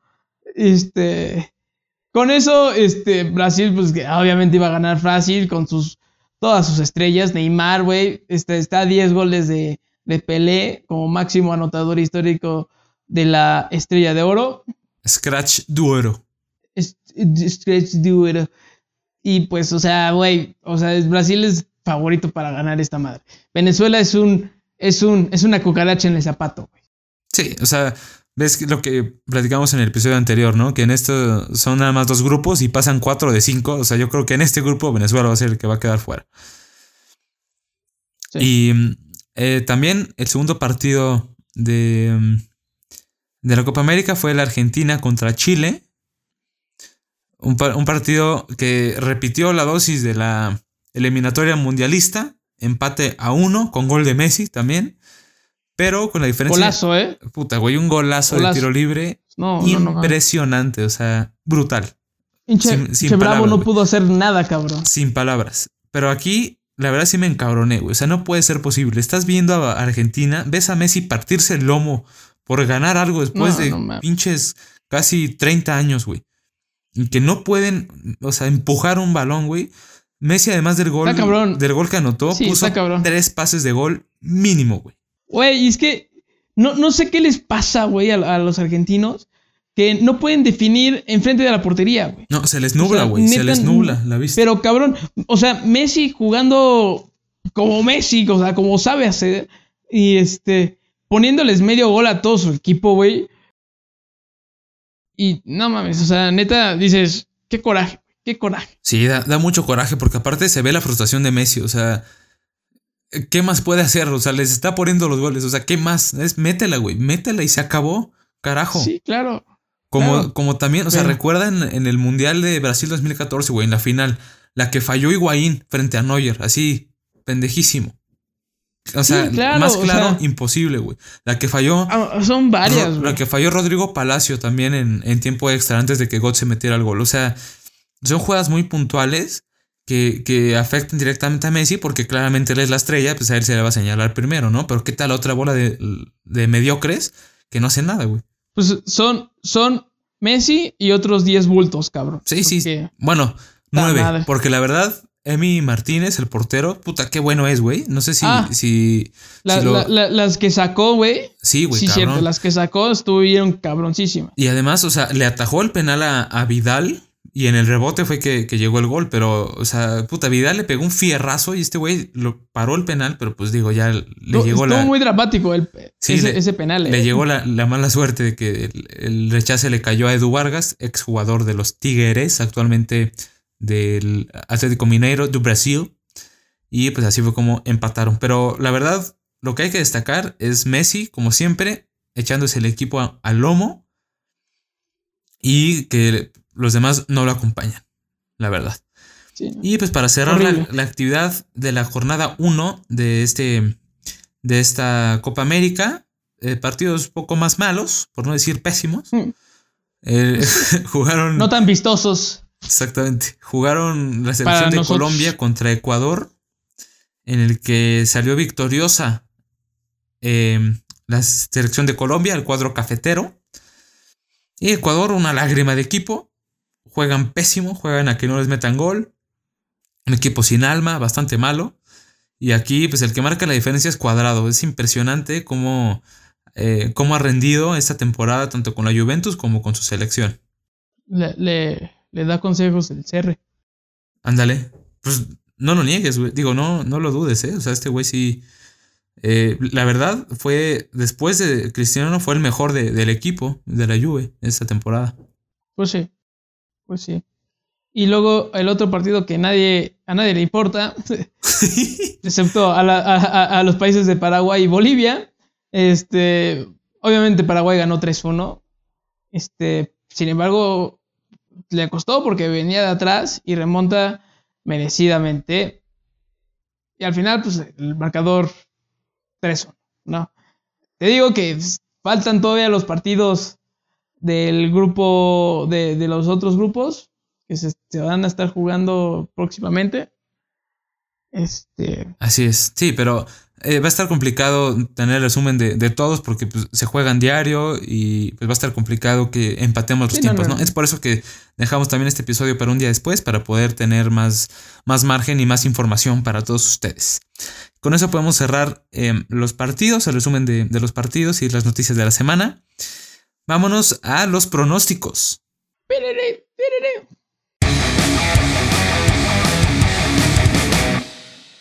Este. Con eso, este, Brasil, pues obviamente iba a ganar fácil con sus todas sus estrellas. Neymar, güey, este, está a 10 goles de, de Pelé como máximo anotador histórico de la estrella de oro. Scratch Duero. Scratch Duero. Y pues, o sea, güey, o sea, Brasil es favorito para ganar esta madre. Venezuela es un, es un, es una cucaracha en el zapato, güey. Sí, o sea, ves lo que platicamos en el episodio anterior, ¿no? Que en esto son nada más dos grupos y pasan cuatro de cinco. O sea, yo creo que en este grupo Venezuela va a ser el que va a quedar fuera. Y eh, también el segundo partido de, de la Copa América fue la Argentina contra Chile. Un, un partido que repitió la dosis de la eliminatoria mundialista, empate a uno con gol de Messi también. Pero con la diferencia. Golazo, ¿eh? Puta, güey, un golazo, de tiro libre. impresionante, o sea, brutal. sin, Bravo no pudo hacer nada, cabrón. Sin palabras. Pero aquí, la verdad sí me encabroné, güey. O sea, no puede ser posible. Estás viendo a Argentina, ves a Messi partirse el lomo por ganar algo después de pinches casi 30 años, güey. Y que no pueden, o sea, empujar un balón, güey. Messi, además del gol, del gol que anotó, puso tres pases de gol mínimo, güey. Güey, y es que no, no sé qué les pasa, güey, a, los argentinos que no pueden definir enfrente de la portería, güey. No, se les nubla, güey. se les nubla, la vista. Pero cabrón, o sea, Messi jugando como Messi, o sea, como sabe hacer. Y este, poniéndoles medio gol a todo su equipo, güey. Y no mames, o sea, neta, dices, qué coraje. Qué coraje. Sí, da, mucho coraje porque aparte se ve la frustración de Messi. O sea, ¿qué más puede hacer? O sea, les está poniendo los goles. O sea, ¿qué más? Es métela, güey. Métela y se acabó. Carajo. Sí, claro. Como, como también, o sea, recuerdan en el Mundial de Brasil 2014, güey, en la final, la que falló Higuaín frente a Neuer, así, pendejísimo. O sea, más claro, imposible, güey. La que falló. Ah, son varias, La que falló Rodrigo Palacio también en, en tiempo extra, antes de que God se metiera al gol. O sea, son jugadas muy puntuales que, que, afectan directamente a Messi porque claramente él es la estrella, pues a él se le va a señalar primero, ¿no? Pero ¿qué tal la otra bola de, de mediocres que no hacen nada, güey? Pues son, son Messi y otros 10 bultos, cabrón. Sí, sí. Bueno, Nueve. Porque la verdad, Emi Martínez, el portero, puta, qué bueno es, güey. No sé si. Ah. si, las que sacó, güey. Sí, güey. Sí, cierto. Las que sacó estuvieron cabroncísimas. Y además, o sea, le atajó el penal a, Vidal. Y en el rebote fue que, llegó el gol. Pero, o sea, puta, Vidal le pegó un fierrazo y este güey lo paró el penal. Pero pues digo, ya le llegó la. Estuvo muy dramático el, ese, penal. Le eh. llegó la, mala suerte de que el, el rechace le cayó a Edu Vargas, exjugador de los Tigres, actualmente del Atlético Mineiro de Brasil. Y pues así fue como empataron. Pero la verdad, lo que hay que destacar es Messi, como siempre, echándose el equipo al lomo. Y que los demás no lo acompañan, la verdad. Y pues para cerrar la, actividad de la jornada 1 de, este, de esta Copa América, eh, partidos poco más malos, por no decir pésimos. Mm. Eh, jugaron. No tan vistosos. Exactamente. Jugaron la selección de Colombia contra Ecuador, en el que salió victoriosa em, la selección de Colombia, el cuadro cafetero. Y Ecuador, una lágrima de equipo. Juegan pésimo, juegan a que no les metan gol. Un equipo sin alma, bastante malo. Y aquí, pues el que marca la diferencia es Cuadrado. Es impresionante cómo, eh, cómo ha rendido esta temporada, tanto con la Juventus como con su selección. le, le da consejos el CR. Ándale. Pues no lo niegues, güey. Digo, no, no lo dudes, ¿eh? O sea, este güey sí. Eh, la verdad, fue. Después de Cristiano, fue el mejor del equipo, de la Juve, esta temporada. Pues sí. Pues sí. Y luego el otro partido que nadie, a nadie le importa, excepto a, a, los países de Paraguay y Bolivia. Este, obviamente Paraguay ganó 3-1. Este, sin embargo, le costó porque venía de atrás y remonta merecidamente. Y al final, pues el marcador 3 ¿no? Te digo que faltan todavía los partidos del grupo, de, los otros grupos que se, van a estar jugando próximamente. Este. Así es, sí, pero eh, va a estar complicado tener el resumen de, todos porque pues, se juegan diario y pues va a estar complicado que empatemos los tiempos, no, Es por eso que dejamos también este episodio para un día después para poder tener más, más margen y más información para todos ustedes. Con eso podemos cerrar em, los partidos, el resumen de, de los partidos y las noticias de la semana. Vámonos a los pronósticos.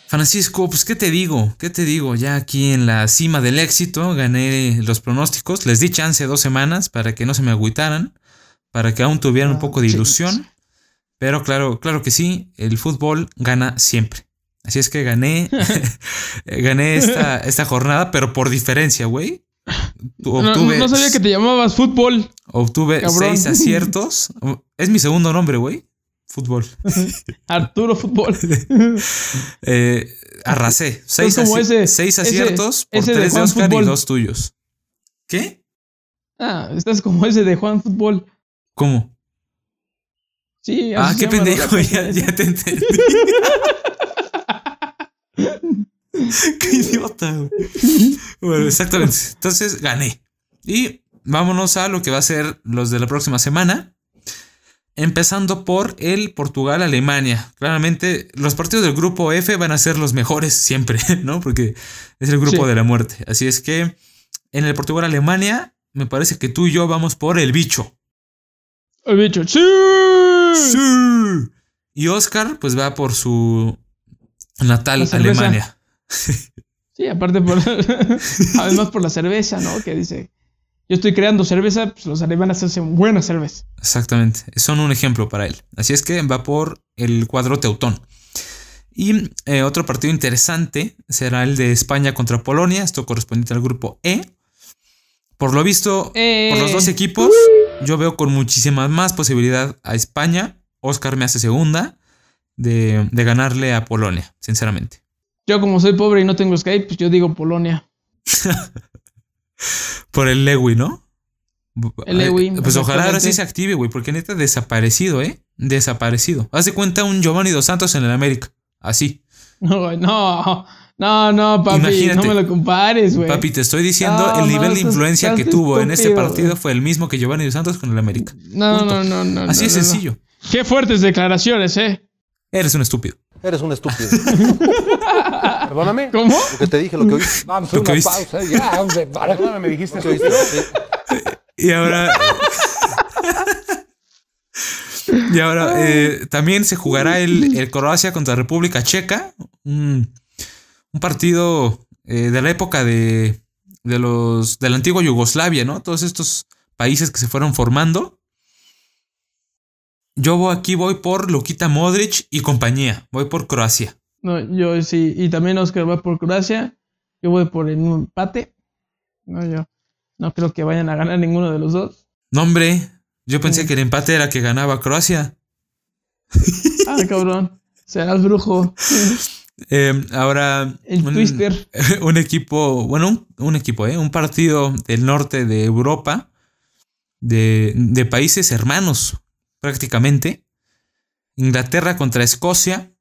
Francisco, pues qué te digo, qué te digo, ya aquí en la cima del éxito gané los pronósticos, les di chance dos semanas para que no se me agüitaran, para que aún tuvieran un poco de ilusión, pero claro, claro que sí, el fútbol gana siempre. Así es que gané, gané esta, esta jornada, pero por diferencia, güey. No, sabía que te llamabas fútbol. Obtuve seis aciertos. Es mi segundo nombre, güey. Fútbol. Arturo Fútbol. eh, arrasé. Seis, seis aciertos por tres de, Oscar y dos tuyos. ¿Qué? Ah, estás como ese de Juan Fútbol. ¿Cómo? Sí. Ah, qué pendejo, ya, ya, te entendí. qué idiota. Bueno, exactamente. Entonces gané. Y vámonos a lo que va a ser los de la próxima semana. Empezando por el Portugal-Alemania. Claramente, los partidos del grupo F van a ser los mejores siempre, ¿no? Porque es el grupo de la muerte. Así es que en el Portugal-Alemania, me parece que tú y yo vamos por el bicho. El bicho, sí. Sí. Y Oscar, pues va por su natal Alemania. Sí, aparte por. además por la cerveza, ¿no? Que dice yo estoy creando cerveza, pues los alemanes hacen buena cerveza. Exactamente, son un ejemplo para él. Así es que va por el cuadro teutón. Y eh, otro partido interesante será el de España contra Polonia, esto correspondiente al grupo E. Por lo visto, por los dos eh. equipos, yo veo con muchísima más posibilidad a España. Oscar me hace segunda de, de ganarle a Polonia, sinceramente. Yo como soy pobre y no tengo Skype, pues yo digo Polonia. Por el Lewy, ¿no? El Lewy. Pues ojalá ahora sí se active, güey, porque neta desaparecido, ¿eh? Desaparecido. Hace cuenta un Giovanni Dos Santos en el América. Así. No, no. No, no, papi, no me lo compares, güey. Papi, te estoy diciendo, el nivel de influencia que tuvo en este partido fue el mismo que Giovanni Dos Santos con el América. No, no, no, no. Así es sencillo. Qué fuertes declaraciones, ¿eh? Eres un estúpido. Eres un estúpido. Perdóname. ¿Cómo? Lo que te dije, lo que oí. Vamos a una pausa. Ya, hombre, perdóname, me dijiste Lo que oíste. Y ahora. y ahora eh, también se jugará el, el Croacia contra República Checa. Un, un partido eh, de la época de, de los de la antigua Yugoslavia, ¿no? Todos estos países que se fueron formando. Yo voy- aquí voy por Luquita Modric y compañía. Voy por Croacia. No, yo sí. Y también Oscar va por Croacia. Yo voy por el empate. No, yo no creo que vayan a ganar ninguno de los dos. No, hombre. Yo pensé que el empate era que ganaba Croacia. Ah, cabrón. Serás brujo. Eh, ahora. El un- Twister. un equipo, bueno, un, un equipo, ¿eh? un partido del norte de Europa, de, de países hermanos prácticamente. Inglaterra contra Escocia.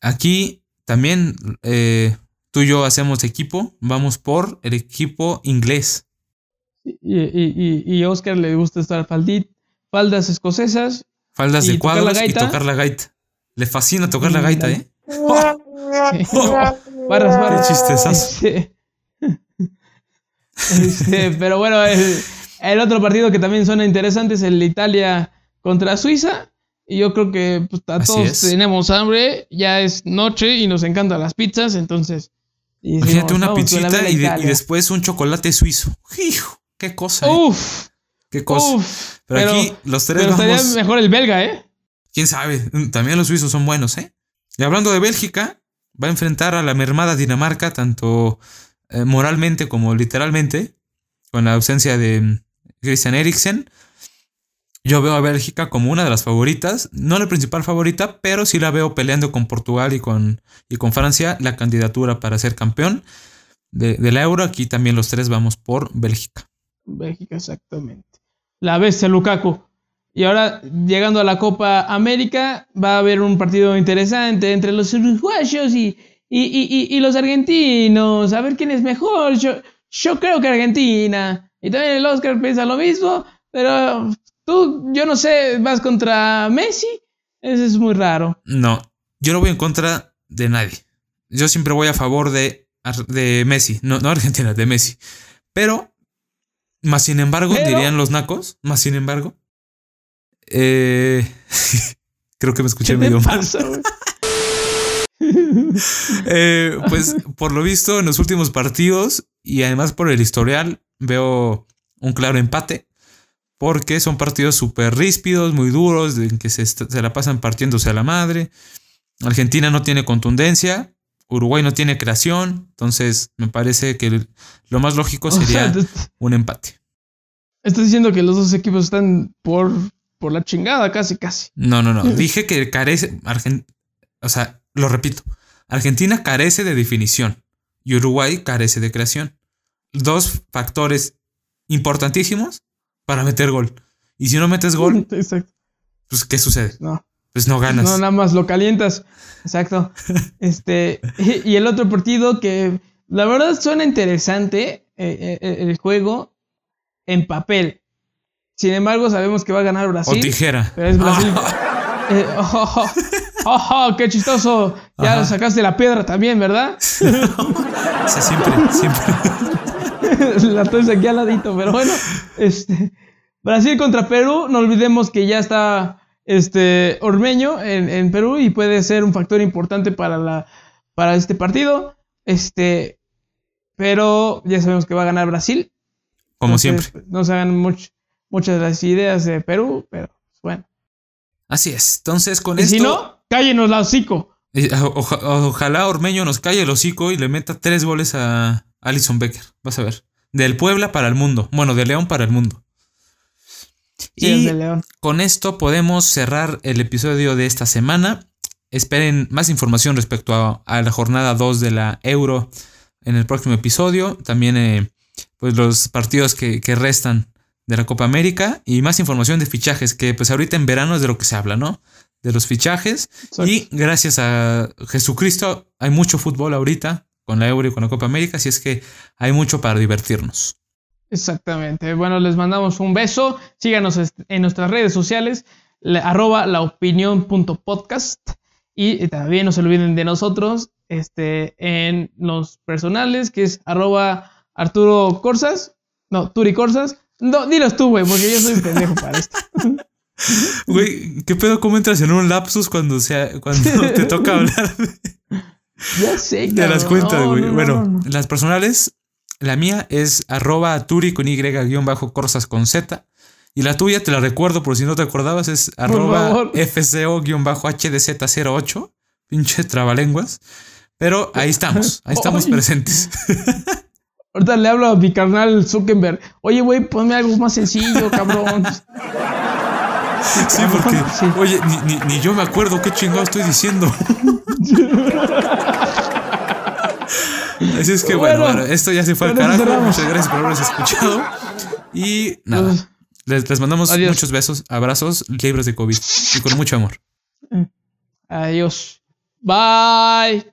Aquí también eh, tú y yo hacemos equipo, vamos por el equipo inglés. Y, y, y, y Oscar le gusta estar faldit, faldas escocesas. Faldas ¿Y de cuadros y tocar la gaita. Le fascina tocar la gaita, ¿eh? barras, barras. Qué chistezazo. Este, este, pero bueno, el, el otro partido que también suena interesante es el de Italia contra Suiza. Y yo creo que pues, a todos tenemos hambre, ya es noche y nos encantan las pizzas, entonces. y Imagínate una "Vamos, suena pizzita y, de- y Italia". después un chocolate suizo. Hijo, qué cosa, ¿eh? Uf, Qué cosa. uf. Pero, pero- aquí los tres Pero estaría vamos. mejor el belga, ¿eh? Quién sabe. Mm, También los suizos son buenos, ¿eh? Y hablando de Bélgica, va a enfrentar a la mermada Dinamarca, tanto eh, moralmente como literalmente, con la ausencia de mm, Christian Eriksen. Yo veo a Bélgica como una de las favoritas, no la principal favorita, pero sí la veo peleando con Portugal y con, y con Francia la candidatura para ser campeón de, de la Euro. Aquí también los tres vamos por Bélgica. Bélgica, exactamente. La bestia Lukaku. Y ahora, llegando a la Copa América, va a haber un partido interesante entre los uruguayos y, y, y- y- y los argentinos. A ver quién es mejor. Yo, yo creo que Argentina. Y también el Oscar piensa lo mismo. Pero tú, yo no sé, vas contra Messi. Eso es muy raro. No, yo no voy en contra de nadie. Yo siempre voy a favor de, de Messi, no, no Argentina, de Messi. Pero, más sin embargo, Pero- dirían los nacos, más sin embargo, eh, creo que me escuché ¿Qué te medio mal. Eh, pues por lo visto en los últimos partidos y además por el historial veo un claro empate porque son partidos súper ríspidos, muy duros, en que se, se la pasan partiéndose a la madre. Argentina no tiene contundencia, Uruguay no tiene creación, entonces me parece que lo más lógico O sea, sería un empate. estás diciendo que los dos equipos están por, por la chingada, casi, casi. No, no, no. Dije que carece. Argen- o sea, lo repito. Argentina carece de definición y Uruguay carece de creación. Dos factores importantísimos para meter gol. Y si no metes gol, Exacto. pues ¿qué sucede? No. Pues no ganas. No, nada más lo calientas. Exacto. Este, y, el otro partido que la verdad suena interesante, eh, eh, el juego en papel. Sin embargo, sabemos que va a ganar o Brasil. tijera. Pero es Brasil. Eh, oh, oh, oh, qué chistoso. Ya Ajá. sacaste la piedra también, ¿verdad? O sea, siempre, siempre. la tuya aquí al ladito, pero bueno. Este, Brasil contra Perú, no olvidemos que ya está este, Ormeño en, en Perú y puede ser un factor importante para, la, para este partido. Este, pero ya sabemos que va a ganar Brasil. Como Entonces, siempre. No se hagan much- muchas de las ideas de Perú, pero pues, bueno. Así es. Entonces, con Y esto. si no, cállenos la hocico. eh, oja- ojalá Ormeño nos calle el hocico y le meta tres goles a Alison Becker. Vas a ver. Del Puebla para el mundo. Bueno, de León para el mundo. Sí, y de León. con esto podemos cerrar el episodio de esta semana. Esperen más información respecto a, a la jornada 2 de la Euro en el próximo episodio. También eh, pues los partidos que, que restan de la Copa América y más información de fichajes, que pues ahorita en verano es de lo que se habla, ¿no? De los fichajes. Exacto. Y gracias a Jesucristo hay mucho fútbol ahorita con la Euro y con la Copa América, así es que hay mucho para divertirnos. Exactamente. Bueno, les mandamos un beso. Síganos en nuestras redes sociales. la- arroba laopinión.podcast. Y también no se olviden de nosotros este, en los personales, que es arroba Arturo Corsas. No, Turi Corsas. No, dilos tú, güey, porque yo soy un pendejo para esto. Güey, ¿qué pedo? ¿Cómo entras en un lapsus cuando, sea, cuando te toca hablar Ya sé, de las cabrón. cuentas, güey? no, no, bueno, no, las personales, la mía es arroba turi con y guion bajo corsas con z. Y la tuya, te la recuerdo por si no te acordabas, es arroba favor. fco guion bajo hdz08. Pinche trabalenguas. Pero ahí estamos, ahí estamos presentes. Ahorita le hablo a mi carnal Zuckerberg. Oye, güey, ponme algo más sencillo, cabrón. Sí, porque, Sí. oye, ni, ni- ni yo me acuerdo qué chingado estoy diciendo. Así es que bueno, esto ya se fue al carajo. Muchas gracias por habernos escuchado. Y nada, les, les mandamos Adiós. muchos besos, abrazos, libres de COVID y con mucho amor. Adiós. Bye.